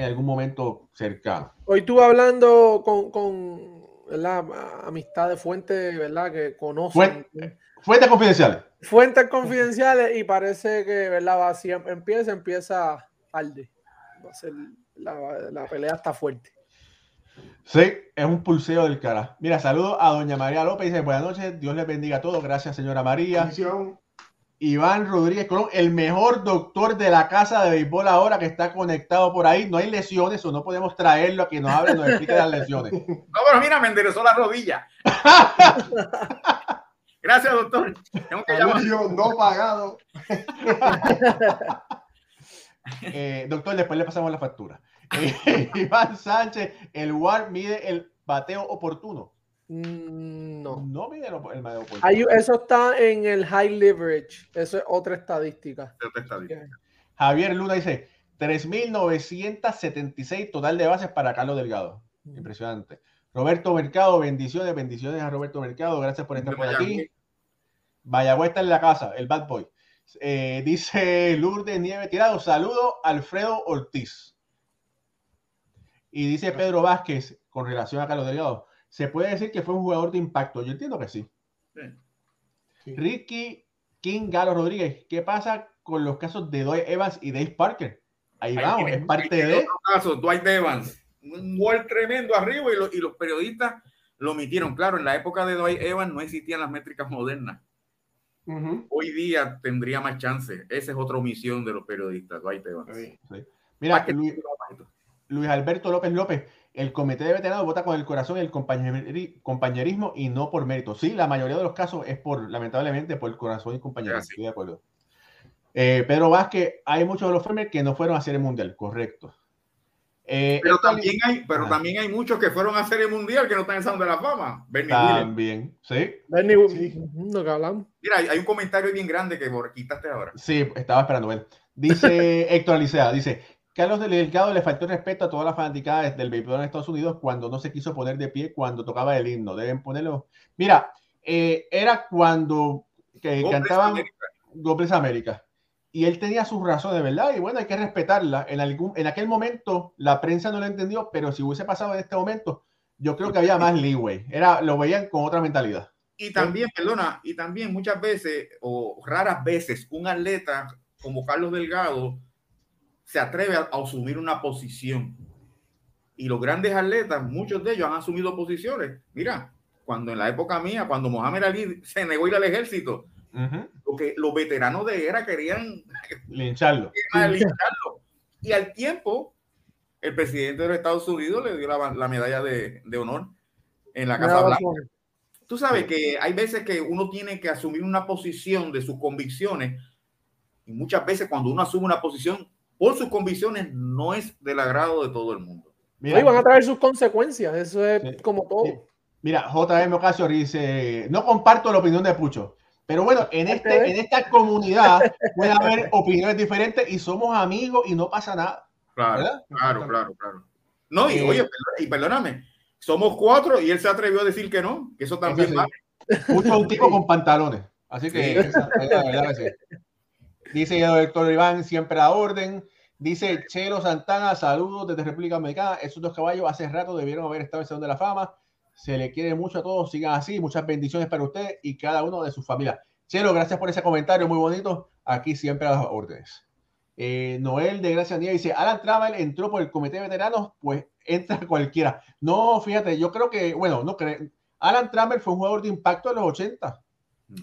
Speaker 1: en algún momento cercano.
Speaker 2: Hoy estuve hablando con, con ¿verdad? amistad de fuentes, ¿verdad? Que conocen.
Speaker 1: Fue- Fuentes confidenciales.
Speaker 2: Fuentes confidenciales y parece que, ¿verdad? Va, si em- empieza, empieza tarde. Va a ser, la, la pelea está fuerte.
Speaker 1: Sí, es un pulseo del cara. Mira, saludo a doña María López. Dice, buenas noches, Dios les bendiga a todos. Gracias, señora María.
Speaker 3: bendición.
Speaker 1: Iván Rodríguez Colón, el mejor doctor de la casa de béisbol ahora que está conectado por ahí. No hay lesiones o no podemos traerlo a que nos hable y nos explique las lesiones.
Speaker 4: No, pero mira, me enderezó la rodilla. Gracias, doctor. Tengo que llamar.
Speaker 3: No pagado.
Speaker 1: Eh, doctor, después le pasamos la factura. Eh, Iván Sánchez, el WAR mide el bateo oportuno.
Speaker 2: Mm, No.
Speaker 1: No mide el.
Speaker 2: Hay- eso está en el high leverage. Eso es otra estadística.
Speaker 4: Otra estadística.
Speaker 1: Javier Luna dice 3.976 total de bases para Carlos Delgado. Impresionante. Roberto Mercado, bendiciones, bendiciones a Roberto Mercado. Gracias por estar por aquí. Vayagüe está en la casa, el bad boy. Eh, dice Lourdes Nieve Tirado, saludo Alfredo Ortiz. Y dice Pedro Vázquez, con relación a Carlos Delgado, se puede decir que fue un jugador de impacto. Yo entiendo que sí. Ricky King Galo Rodríguez, ¿qué pasa con los casos de Doy Evans y Dave Parker? Ahí
Speaker 4: Ahí
Speaker 1: vamos,
Speaker 4: tiene-
Speaker 1: es parte de.
Speaker 4: otro caso, Dwight Evans. Un gol tremendo arriba y, lo- y los periodistas lo omitieron. Claro, en la época de Dwight Evans no existían las métricas modernas. Hoy día tendría más chance. Esa es otra omisión de los periodistas, Dwight Evans.
Speaker 3: Sí.
Speaker 1: Mira,
Speaker 4: que-
Speaker 1: Luis, Luis Alberto López López, el comité de veteranos vota con el corazón y el compañeri- compañerismo y no por mérito. Sí, la mayoría de los casos es por, lamentablemente, por el corazón y compañerismo.
Speaker 4: Sí.
Speaker 1: Estoy de acuerdo. Eh, Pedro Vázquez, hay muchos de los Femer que no fueron a Serie Mundial, correcto. Eh,
Speaker 4: Pero
Speaker 1: esto-
Speaker 4: también hay, pero
Speaker 1: Ajá.
Speaker 4: también hay muchos que fueron a Serie Mundial que no están en Salón de la Fama. Bernie Williams.
Speaker 1: También, sí,
Speaker 2: Bernie,
Speaker 3: Sí.
Speaker 2: no que hablamos.
Speaker 4: Mira, hay, hay un comentario bien grande que quitaste ahora.
Speaker 1: sí, estaba esperando ver. Dice Héctor Alicea, dice, Carlos Delgado le faltó respeto a todas las fanaticadas del béisbol en Estados Unidos cuando no se quiso poner de pie cuando tocaba el himno. Deben ponerlo. Mira, eh, era cuando que cantaban. Dobles América. Y él tenía sus razones, ¿verdad? Y bueno, hay que respetarla. En, algún, en aquel momento la prensa no lo entendió, pero si hubiese pasado en este momento, yo creo que había más leeway. Era, lo veían con otra mentalidad.
Speaker 4: Y también, perdona, y también muchas veces, o raras veces, un atleta como Carlos Delgado se atreve a, a asumir una posición. Y los grandes atletas, muchos de ellos han asumido posiciones. Mira, cuando en la época mía, cuando Mohamed Ali se negó a ir al ejército,
Speaker 1: Ujú.
Speaker 4: lo que los veteranos de era querían
Speaker 1: Lincharlo.
Speaker 4: Y al tiempo, el presidente de los Estados Unidos le dio la, la medalla de, de honor en la Casa Blanca. Tú sabes que hay veces que uno tiene que asumir una posición de sus convicciones y muchas veces cuando uno asume una posición por sus convicciones no es del agrado de todo el mundo.
Speaker 1: Mira,
Speaker 2: Ahí van a traer sus consecuencias. Eso es
Speaker 1: Sí.
Speaker 2: como todo.
Speaker 1: Sí. mira, JM Ocasio dice, no comparto la opinión de Pucho. Pero bueno, en, este, en esta comunidad puede haber opiniones diferentes y somos amigos y no pasa nada.
Speaker 4: Claro,
Speaker 1: ¿Verdad?
Speaker 4: claro, claro, claro. No, y
Speaker 1: Eh,
Speaker 4: oye, y perdóname, somos cuatro y él se atrevió a decir que no, que eso también
Speaker 1: Eso sí.
Speaker 4: vale.
Speaker 1: Pucho es un tipo con pantalones. Así que,
Speaker 4: Sí.
Speaker 1: la verdad que sí. Dice el doctor Iván, siempre a orden. Dice Chelo Santana, saludos desde República Dominicana. Esos dos caballos hace rato debieron haber estado en el Salón de la Fama. Se le quiere mucho a todos, sigan así. Muchas bendiciones para usted y cada uno de su familia. Chelo, gracias por ese comentario muy bonito. Aquí siempre a las órdenes. Eh, Noel de Gracia Díaz dice, Alan Travel entró por el comité de veteranos, pues entra cualquiera. No, fíjate, yo creo que, bueno, no creo. Alan Travel fue un jugador de impacto en los 80.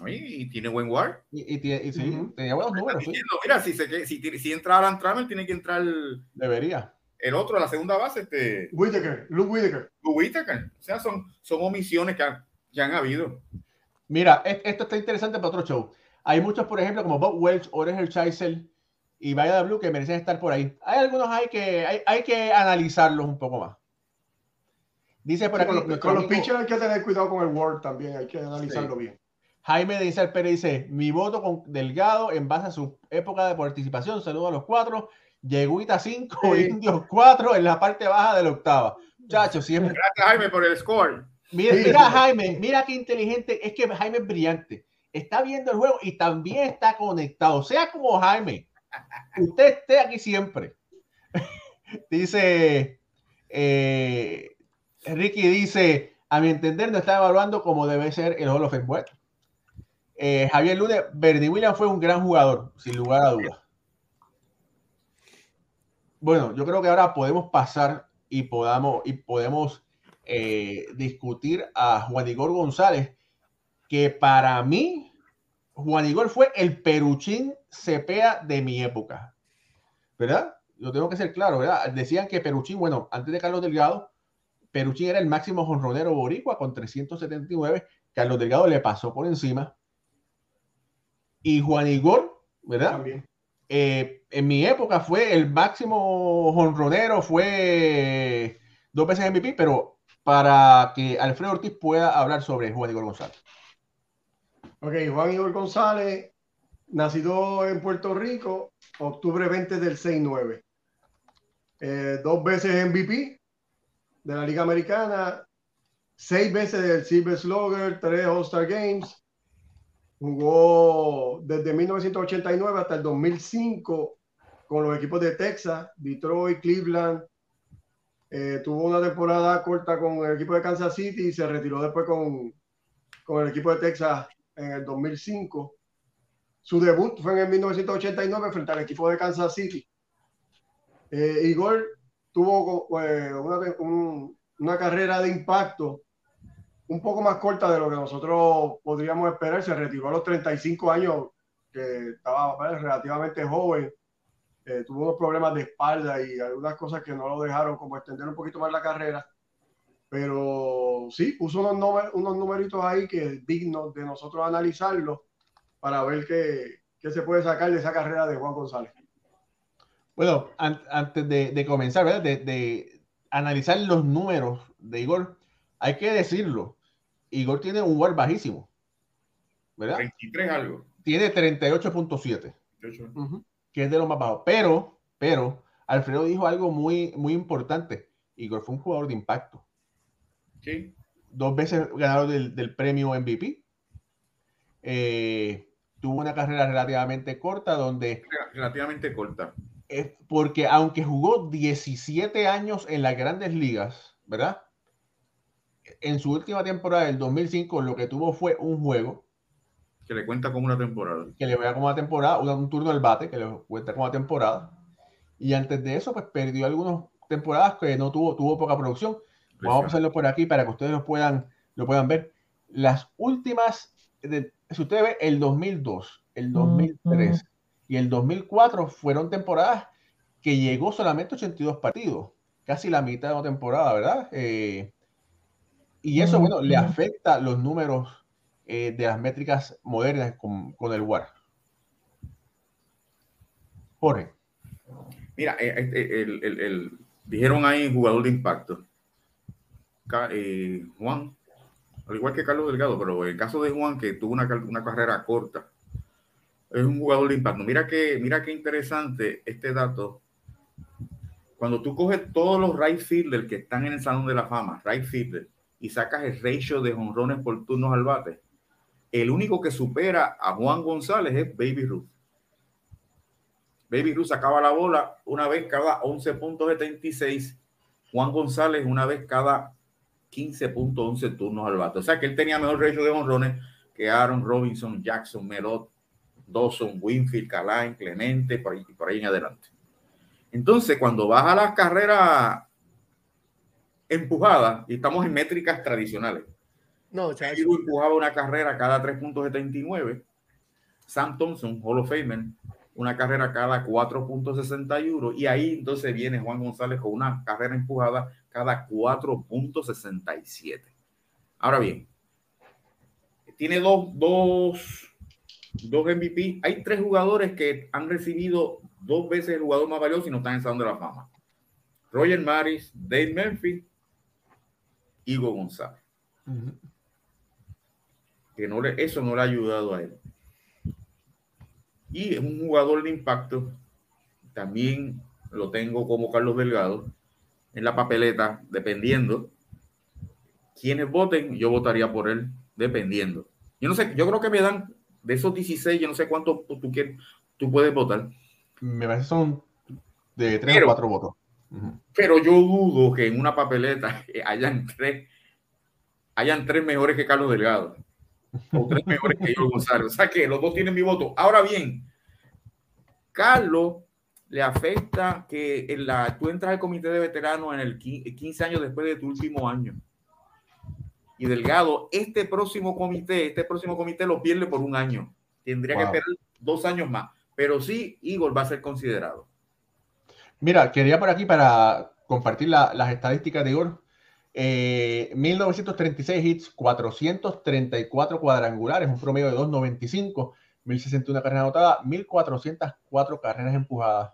Speaker 4: Y, tiene buen war.
Speaker 1: Y, y, sí, tenía buenos números. Sí.
Speaker 4: Mira, si, se, si, si, entra Alan Travel, tiene que entrar.
Speaker 1: Debería.
Speaker 4: El otro, la segunda base, este.
Speaker 3: Whitaker, Luke Whitaker.
Speaker 4: Luke Whitaker. O sea, son, son omisiones que, han, que han habido.
Speaker 1: Mira, esto está interesante para otro show. Hay muchos, por ejemplo, como Bob Welch, Oren Chaisel y Vaya Blue que merecen estar por ahí. Hay algunos hay que, hay, hay que analizarlos un poco más. Dice por aquí.
Speaker 3: con, los, pitchers hay que tener cuidado con el Word también, hay que analizarlo bien.
Speaker 1: Jaime de Isabel Pérez dice: Mi voto con Delgado en base a su época de participación. Saludos a los cuatro. Yeguita 5, Indios 4 en la parte baja de la octava. Muchachos, siempre.
Speaker 4: Gracias, Jaime, por el score.
Speaker 1: Mira, mira, Jaime, mira qué inteligente. Es que Jaime es brillante. Está viendo el juego y también está conectado. Sea como Jaime. Usted esté aquí siempre. dice eh, Ricky dice, a mi entender no está evaluando como debe ser el Hall of Fame. Eh, Javier Lunes, Bernie Williams fue un gran jugador, sin lugar a dudas. Bueno, yo creo que ahora podemos pasar y podamos y podemos eh, discutir a Juan Igor González, que para mí Juan Igor fue el peruchín cepea de mi época, ¿verdad? Yo tengo que ser claro, ¿verdad? Decían que Peruchín, bueno, antes de Carlos Delgado, Peruchín era el máximo jonronero boricua con 379. Carlos Delgado le pasó por encima. Y Juan Igor, ¿verdad? También. Eh, en mi época fue el máximo jonronero, fue dos veces MVP, pero para que Alfredo Ortiz pueda hablar sobre Juan Igor González.
Speaker 3: Ok, Juan Igor González, nacido en Puerto Rico, octubre 20 del 6-9. Eh, dos veces MVP de la Liga Americana, seis veces del Silver Slugger, tres All-Star Games. Jugó desde 1989 hasta el 2005 con los equipos de Texas, Detroit, Cleveland. Eh, tuvo una temporada corta con el equipo de Kansas City y se retiró después con, con el equipo de Texas en el 2005. Su debut fue en el 1989 frente al equipo de Kansas City. Eh, Igor tuvo eh, una, carrera de impacto un poco más corta de lo que nosotros podríamos esperar. Se retiró a los 35 años, que estaba relativamente joven. Eh, tuvo unos problemas de espalda y algunas cosas que no lo dejaron como extender un poquito más la carrera. Pero sí, puso unos, unos numeritos ahí que es digno de nosotros analizarlos para ver qué, qué se puede sacar de esa carrera de Juan González.
Speaker 1: Bueno, antes de, comenzar, ¿verdad? De, analizar los números de Igor, hay que decirlo. Igor tiene un WAR bajísimo. ¿Verdad?
Speaker 4: 23 algo.
Speaker 1: Tiene 38.7. Que es de lo más bajo. Pero, pero, Alfredo dijo algo muy, muy importante. Igor fue un jugador de impacto.
Speaker 4: Sí.
Speaker 1: Dos veces ganador del, premio MVP. Eh, tuvo una carrera relativamente corta donde...
Speaker 4: Relativamente corta
Speaker 1: porque aunque jugó 17 años en las grandes ligas, ¿verdad? En su última temporada del 2005 lo que tuvo fue un juego.
Speaker 4: Que le cuenta como una temporada.
Speaker 1: Que le vea como una temporada, un, turno del bate, que le cuenta como una temporada. Y antes de eso, pues perdió algunas temporadas que no tuvo, tuvo poca producción. Vamos a pasarlo por aquí para que ustedes lo puedan, lo puedan ver. Las últimas, si usted ve el 2002, el 2003, y el 2004 fueron temporadas que llegó solamente 82 partidos, casi la mitad de la temporada, ¿verdad? Eh, y eso, bueno, le afecta los números eh, de las métricas modernas con, el WAR. Jorge.
Speaker 4: Mira, eh, el, dijeron ahí jugador de impacto. Juan, al igual que Carlos Delgado, pero en el caso de Juan, que tuvo una, una carrera corta, es un jugador de impacto. Mira que, mira qué interesante este dato. Cuando tú coges todos los right fielders que están en el Salón de la Fama, right fielder, y sacas el ratio de honrones por turnos al bate, el único que supera a Juan González es Baby Ruth. Baby Ruth sacaba la bola una vez cada 11.76. Juan González una vez cada 15.11 turnos al bate. O sea que él tenía mejor ratio de honrones que Aaron Robinson, Jackson, Merot, Dawson, Winfield, Calain, Clemente, por ahí, por ahí en adelante. Entonces, cuando vas a las carreras empujadas, y estamos en métricas tradicionales, no, empujaba una carrera cada 3.79. Sam Thompson, Hall of Famer, una carrera cada 4.61. Y ahí entonces viene Juan González con una carrera empujada cada 4.67. Ahora bien, tiene dos, dos, dos MVP. Hay tres jugadores que han recibido dos veces el jugador más valioso y no están en Salón de la Fama. Roger Maris, Dave Memphis, Hugo González. Que no le, eso no le ha ayudado a él. Y es un jugador de impacto. También lo tengo como Carlos Delgado en la papeleta, dependiendo quienes voten, yo votaría por él, dependiendo. Yo no sé, yo creo que me dan de esos 16, yo no sé cuánto tú, quieres, tú puedes votar.
Speaker 1: Me parece que son de 3 o 4 votos.
Speaker 4: Pero yo dudo que en una papeleta hayan tres, hayan tres mejores que Carlos Delgado. O tres mejores que yo González. O sea que los dos tienen mi voto. Ahora bien, Carlos le afecta que en la, tú entras al comité de veteranos en el 15 años después de tu último año. Y Delgado, este próximo comité, este próximo comité lo pierde por un año. Tendría que esperar dos años más. Pero sí, Igor va a ser considerado.
Speaker 1: Mira, quería por aquí para compartir las estadísticas de Igor. 1936 eh, hits, 434 cuadrangulares, un promedio de 295, 1061 carreras anotadas, 1404 carreras empujadas,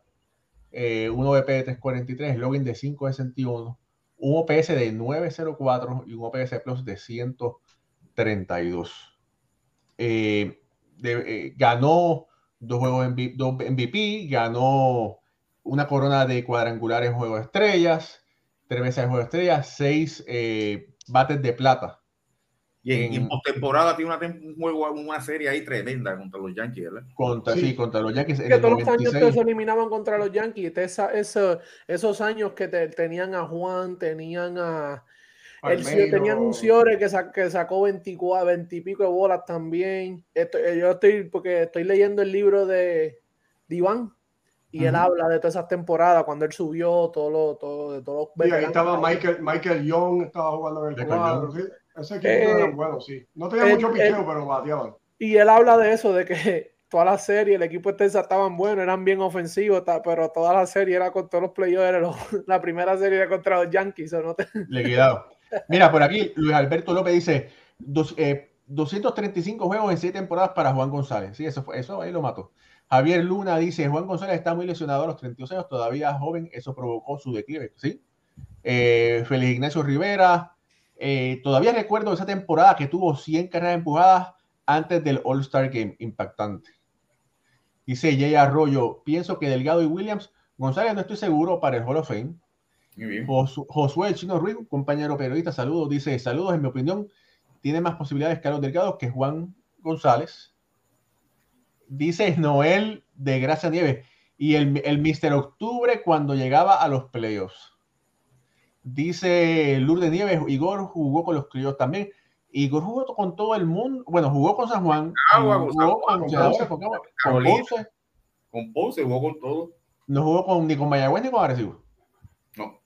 Speaker 1: eh, un OVP de 343, login de 561, un OPS de 904 y un OPS Plus de 132. Eh, eh, ganó dos juegos MVP, dos MVP, ganó una corona de cuadrangulares en Juego de Estrellas, tres veces en Juego de Estrellas, seis bates de plata
Speaker 4: y en, postemporada tiene una, un juego, una serie ahí tremenda contra los Yankees, ¿verdad?
Speaker 1: Contra, sí. contra los Yankees.
Speaker 2: que todos los años que se eliminaban contra los Yankees, esa, esos años que tenían a Juan, tenían a. El, tenían un Ciore que, que sacó 24, 20 y pico de bolas también. Estoy, yo estoy, porque estoy leyendo el libro de, Iván y él habla de todas esas temporadas cuando él subió todo lo, todo, de todos
Speaker 3: los. ahí estaba Michael, Michael Young, estaba jugando en el cuadro. ¿sí? Ese equipo eh, era bueno, sí. No tenía mucho picheo, pero bateaban.
Speaker 2: Y él habla de eso, de que toda la serie, el equipo extensa estaban buenos, eran bien ofensivos, pero toda la serie era con todos los playoffs, la primera serie era contra los Yankees. ¿o no
Speaker 1: Liquidado. Mira, por aquí Luis Alberto López dice, 235 eh, juegos en 6 temporadas para Juan González. Sí, eso, fue, eso ahí lo mató. Javier Luna dice, Juan González está muy lesionado a los 32 años, todavía joven, eso provocó su declive. ¿sí? Eh, Félix Ignacio Rivera, eh, todavía recuerdo esa temporada que tuvo 100 carreras empujadas antes del All-Star Game, impactante. Dice Jay Arroyo, pienso que Delgado y Williams, González no estoy seguro para el Hall of Fame. Josué Chino Ruiz, compañero periodista, saludos, dice, saludos, en mi opinión, tiene más posibilidades Carlos Delgado que Juan González. Dice Noel de Gracia Nieves, y el, el Mister Octubre cuando llegaba a los playoffs. Dice Lourdes Nieves, Igor jugó con los criollos también. Igor jugó con todo el mundo. Bueno, jugó con San Juan. jugó con,
Speaker 4: Ponce, con, Ponce. Con Ponce jugó con todo.
Speaker 1: No jugó con, ni con Mayagüez ni con Arecibo.
Speaker 4: No.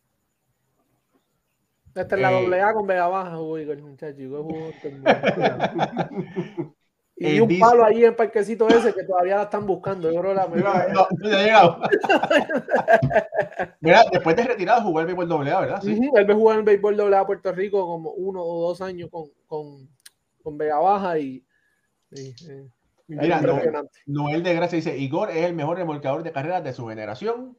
Speaker 2: Esta es la eh, doble A con Vega Baja, Igor, muchacho. Igor jugó Y eh, un palo ahí en parquecito ese que todavía la están buscando. Yo creo la no, no llegado.
Speaker 1: Mira, después de retirado jugó el béisbol doble A, ¿verdad?
Speaker 2: Sí. él jugó en el béisbol doble A Puerto Rico como uno o dos años con, con, con Vega Baja y,
Speaker 1: eh, Mira, Noel, de Gracia dice, Igor es el mejor remolcador de carreras de su generación.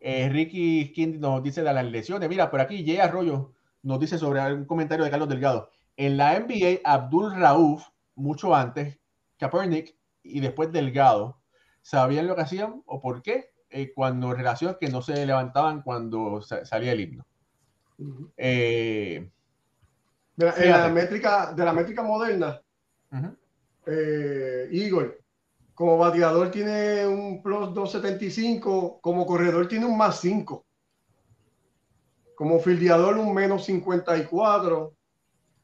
Speaker 1: Eh, Ricky Skin nos dice de las lesiones. Mira, por aquí Jay Arroyo nos dice sobre un comentario de Carlos Delgado. En la NBA, Abdul Rauf mucho antes, Kaepernick y después Delgado, ¿sabían lo que hacían o por qué? Eh, cuando relaciones que no se levantaban cuando salía el himno.
Speaker 3: Eh, de, la, métrica, de la métrica moderna, uh Igor, como bateador tiene un plus 275, como corredor tiene un más 5. Como fildeador un menos 54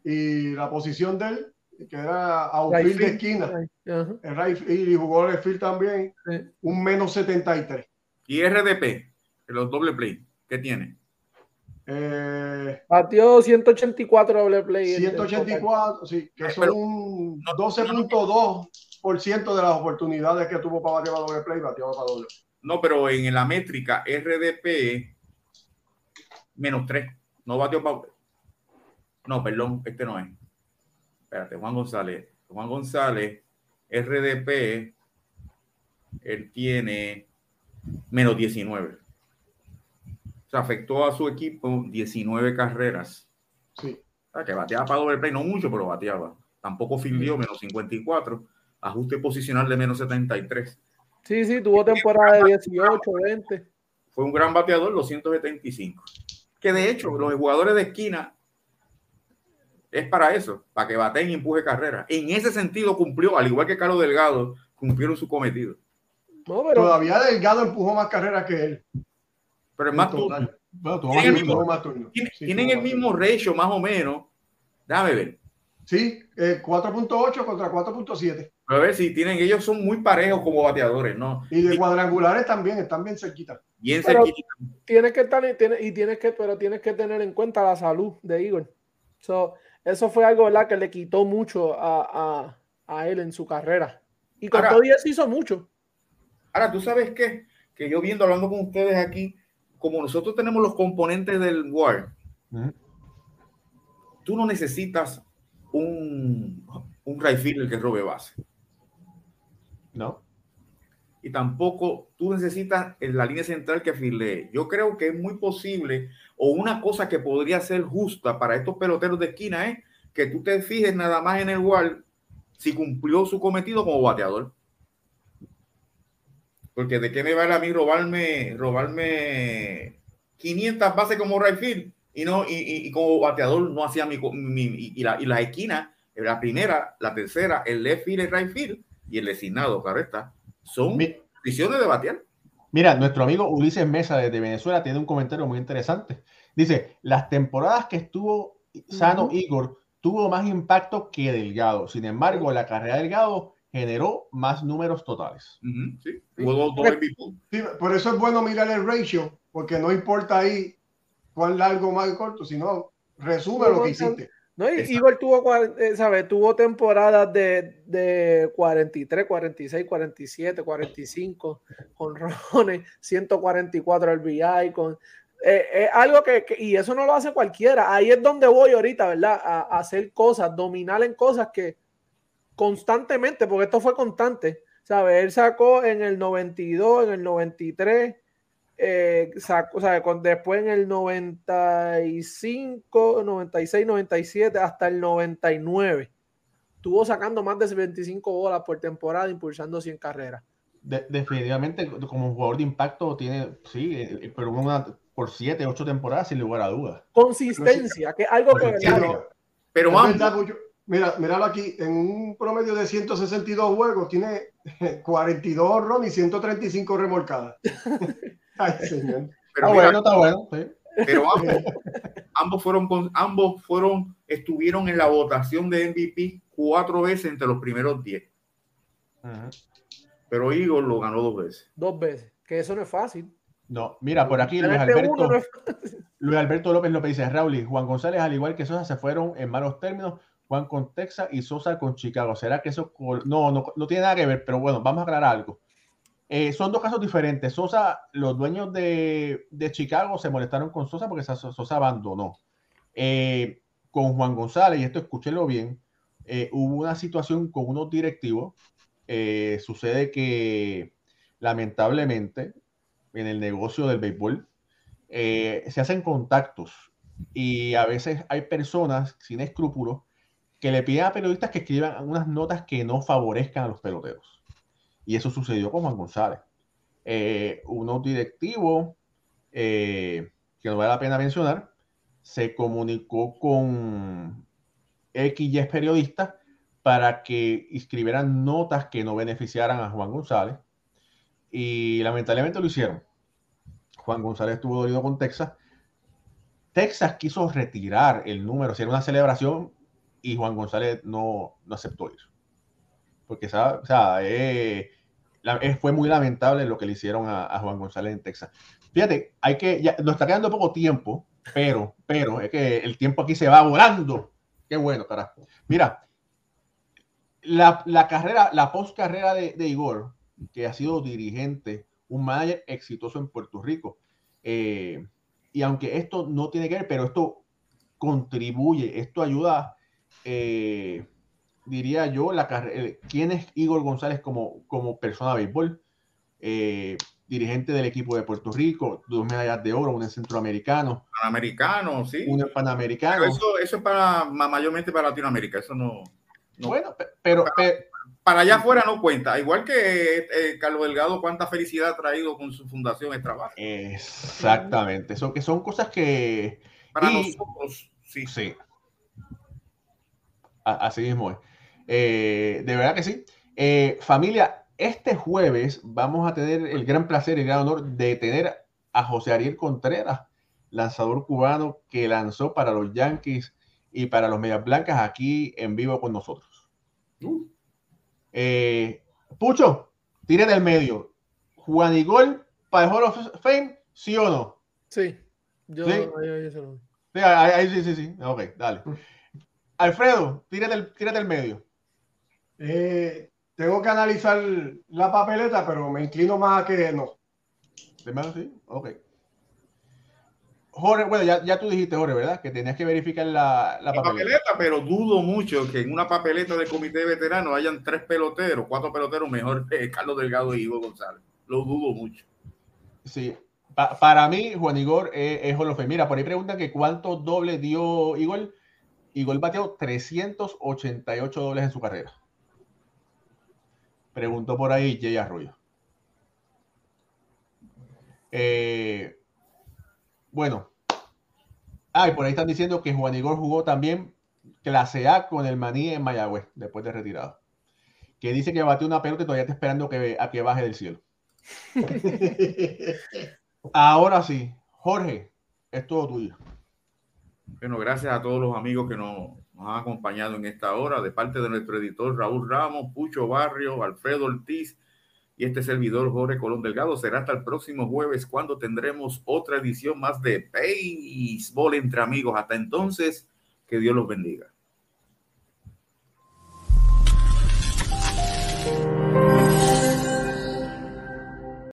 Speaker 3: y la posición de él, que era outfield de esquina, el right y jugó el field también, un menos 73.
Speaker 4: ¿Y RDP? Los doble play, ¿qué tiene?
Speaker 2: Eh, Batió 184 doble play.
Speaker 3: 184, sí, que son un 12.2% de las oportunidades que tuvo para batear doble play, batió para doble.
Speaker 4: No, pero en la métrica RDP menos 3. No batió para. No, perdón, este no es. Espérate, Juan González. Juan González, RDP, él tiene menos 19. O sea, afectó a su equipo 19 carreras.
Speaker 3: Sí.
Speaker 4: O sea, que bateaba para doble play, no mucho, pero bateaba. Tampoco fildió menos 54. Ajuste posicional de menos 73.
Speaker 2: Sí, sí, tuvo temporada de 18, 20.
Speaker 4: Fue un gran bateador, 275. Que de hecho, los jugadores de esquina es para eso, para que baten y empuje carrera. En ese sentido cumplió, al igual que Carlos Delgado, cumplieron su cometido.
Speaker 3: Todavía Delgado empujó más carreras que él.
Speaker 4: Pero es más turno. tienen, el mismo, tienen, el mismo ratio, más o menos. Déjame ver.
Speaker 3: Sí, 4.8 contra 4.7.
Speaker 4: A ver si tienen, ellos son muy parejos como bateadores, ¿no?
Speaker 3: Y de cuadrangulares también, están bien cerquita.
Speaker 4: Bien cerquita.
Speaker 2: Tienes que estar, y tienes que, pero tienes que tener en cuenta la salud de Igor. Eso fue algo, ¿verdad? Que le quitó mucho a, él en su carrera. Y con todo eso hizo mucho.
Speaker 4: Ahora, ¿tú sabes qué? Que yo viendo, hablando con ustedes aquí, como nosotros tenemos los componentes del WAR, tú no necesitas un, un right que robe base.
Speaker 1: No.
Speaker 4: Y tampoco tú necesitas en la línea central que file. Yo creo que es muy posible, o una cosa que podría ser justa para estos peloteros de esquina es que tú te fijes nada más en el WAR si cumplió su cometido como bateador. Porque de qué me vale a mí robarme, robarme 500 bases como right y no y, como bateador no hacía mi, y, la, y las esquinas, la primera, la tercera, el left field, el right y el designado, claro está, son visiones de batear.
Speaker 1: Mira, nuestro amigo Ulises Mesa desde Venezuela tiene un comentario muy interesante. Dice, las temporadas que estuvo sano Igor tuvo más impacto que Delgado. Sin embargo, la carrera de Delgado generó más números totales.
Speaker 4: sí.
Speaker 3: por eso es bueno mirar el ratio, porque no importa ahí cuán largo o más corto, sino resume lo que hiciste.
Speaker 2: No, Igor tuvo, eh, ¿sabes? tuvo temporadas de, de 43, 46, 47, 45, con rones, 144 RBI, con... Eh, algo que, y eso no lo hace cualquiera. Ahí es donde voy ahorita, ¿verdad? a hacer cosas, dominar en cosas que, constantemente, porque esto fue constante. ¿Sabes? Él sacó en el 92, en el 93, eh, sacó, ¿sabes? después en el 95, 96, 97, hasta el 99. Estuvo sacando más de 25 bolas por temporada, impulsando 100 carreras.
Speaker 1: definitivamente, como un jugador de impacto, tiene, sí, eh, eh, pero una, por 7, 8 temporadas, sin lugar a dudas.
Speaker 2: Consistencia, que es algo que.
Speaker 3: Pero, pero Mira, míralo aquí, en un promedio de 162 juegos tiene 42 ron y 135 remolcadas. Ay, señor.
Speaker 4: Pero bueno, está bueno. Pero ambos, fueron ambos fueron, estuvieron en la votación de MVP cuatro veces entre los primeros 10. Pero Igor lo ganó dos veces.
Speaker 2: Dos veces, que eso no es fácil.
Speaker 1: No, mira, por aquí Luis Alberto, Luis Alberto López López dice, Raúl y Juan González, al igual que Sosa, se fueron en malos términos Juan con Texas y Sosa con Chicago. ¿Será que eso no, no, no tiene nada que ver? Pero bueno, vamos a aclarar algo. Eh, son dos casos diferentes. Sosa, los dueños de, de, Chicago se molestaron con Sosa porque Sosa abandonó. Eh, con Juan González, y esto escúchenlo bien, eh, hubo una situación con unos directivos. sucede que lamentablemente en el negocio del béisbol se hacen contactos y a veces hay personas sin escrúpulos que le piden a periodistas que escriban unas notas que no favorezcan a los peloteros. Y eso sucedió con Juan González. Eh, uno directivo, eh, que no vale la pena mencionar, se comunicó con X periodistas para que escribieran notas que no beneficiaran a Juan González. Y lamentablemente lo hicieron. Juan González estuvo dolido con Texas. Texas quiso retirar el número, hacer una celebración y Juan González no, no aceptó ir. Porque o sea, eh, fue muy lamentable lo que le hicieron a, Juan González en Texas. Fíjate, hay que, ya, nos está quedando poco tiempo, pero, pero es que el tiempo aquí se va volando. Qué bueno, carajo. Mira, la, la carrera, la post carrera de, de, Igor, que ha sido dirigente, un manager exitoso en Puerto Rico. Eh, y aunque esto no tiene que ver, pero esto contribuye, esto ayuda, eh, diría yo, la carrera. ¿Quién es Igor González como, como persona de béisbol? Eh, dirigente del equipo de Puerto Rico, dos medallas de oro, un en centroamericano.
Speaker 4: Panamericano, sí.
Speaker 1: Un panamericano.
Speaker 4: eso, eso es para, mayormente para Latinoamérica, eso no.
Speaker 1: bueno, pero,
Speaker 4: para, allá afuera no cuenta. Igual que eh, Carlos Delgado, cuánta felicidad ha traído con su fundación el trabajo.
Speaker 1: Exactamente. Eso que son cosas que.
Speaker 4: Para nosotros, sí.
Speaker 1: Sí. Así mismo es. Eh, de verdad que sí. Eh, familia, este jueves vamos a tener el gran placer y el gran honor de tener a José Ariel Contreras, lanzador cubano que lanzó para los Yankees y para los Medias Blancas aquí en vivo con nosotros. Uh. Eh, Pucho, tire del medio. Juan Igor para el Hall of Fame, ¿sí o no?
Speaker 2: Sí.
Speaker 1: Yo, ¿Sí? Ahí, sí, sí, sí. Ok, dale. Mm. Alfredo, tírate el, tírate el medio.
Speaker 3: Eh, tengo que analizar la papeleta, pero me inclino más a que no.
Speaker 1: ¿De más sí? Ok. Jorge, bueno, ya, ya, tú dijiste, Jorge, ¿verdad? Que tenías que verificar la,
Speaker 4: la, papeleta. pero dudo mucho que en una papeleta de comité de veteranos hayan tres peloteros, cuatro peloteros mejor que Carlos Delgado y Ivo González. Lo dudo mucho.
Speaker 1: Sí. para mí, Juan Igor es, es Mira, por ahí preguntan que cuántos dobles dio Igor. Igor bateó 388 dobles en su carrera. Preguntó por ahí Jay Arroyo. Eh, bueno. Ah, y por ahí están diciendo que Juan Igor jugó también clase A con el maní en Mayagüez, después de retirado. Que dice que batió una pelota y todavía está esperando que, a que baje del cielo. Ahora sí, Jorge, es todo tuyo.
Speaker 4: Bueno, gracias a todos los amigos que nos nos han acompañado en esta hora de parte de nuestro editor Raúl Ramos, Pucho Barrio, Alfredo Ortiz y este servidor Jorge Colón Delgado. Será hasta el próximo jueves cuando tendremos otra edición más de Béisbol entre amigos. Hasta entonces, que Dios los bendiga.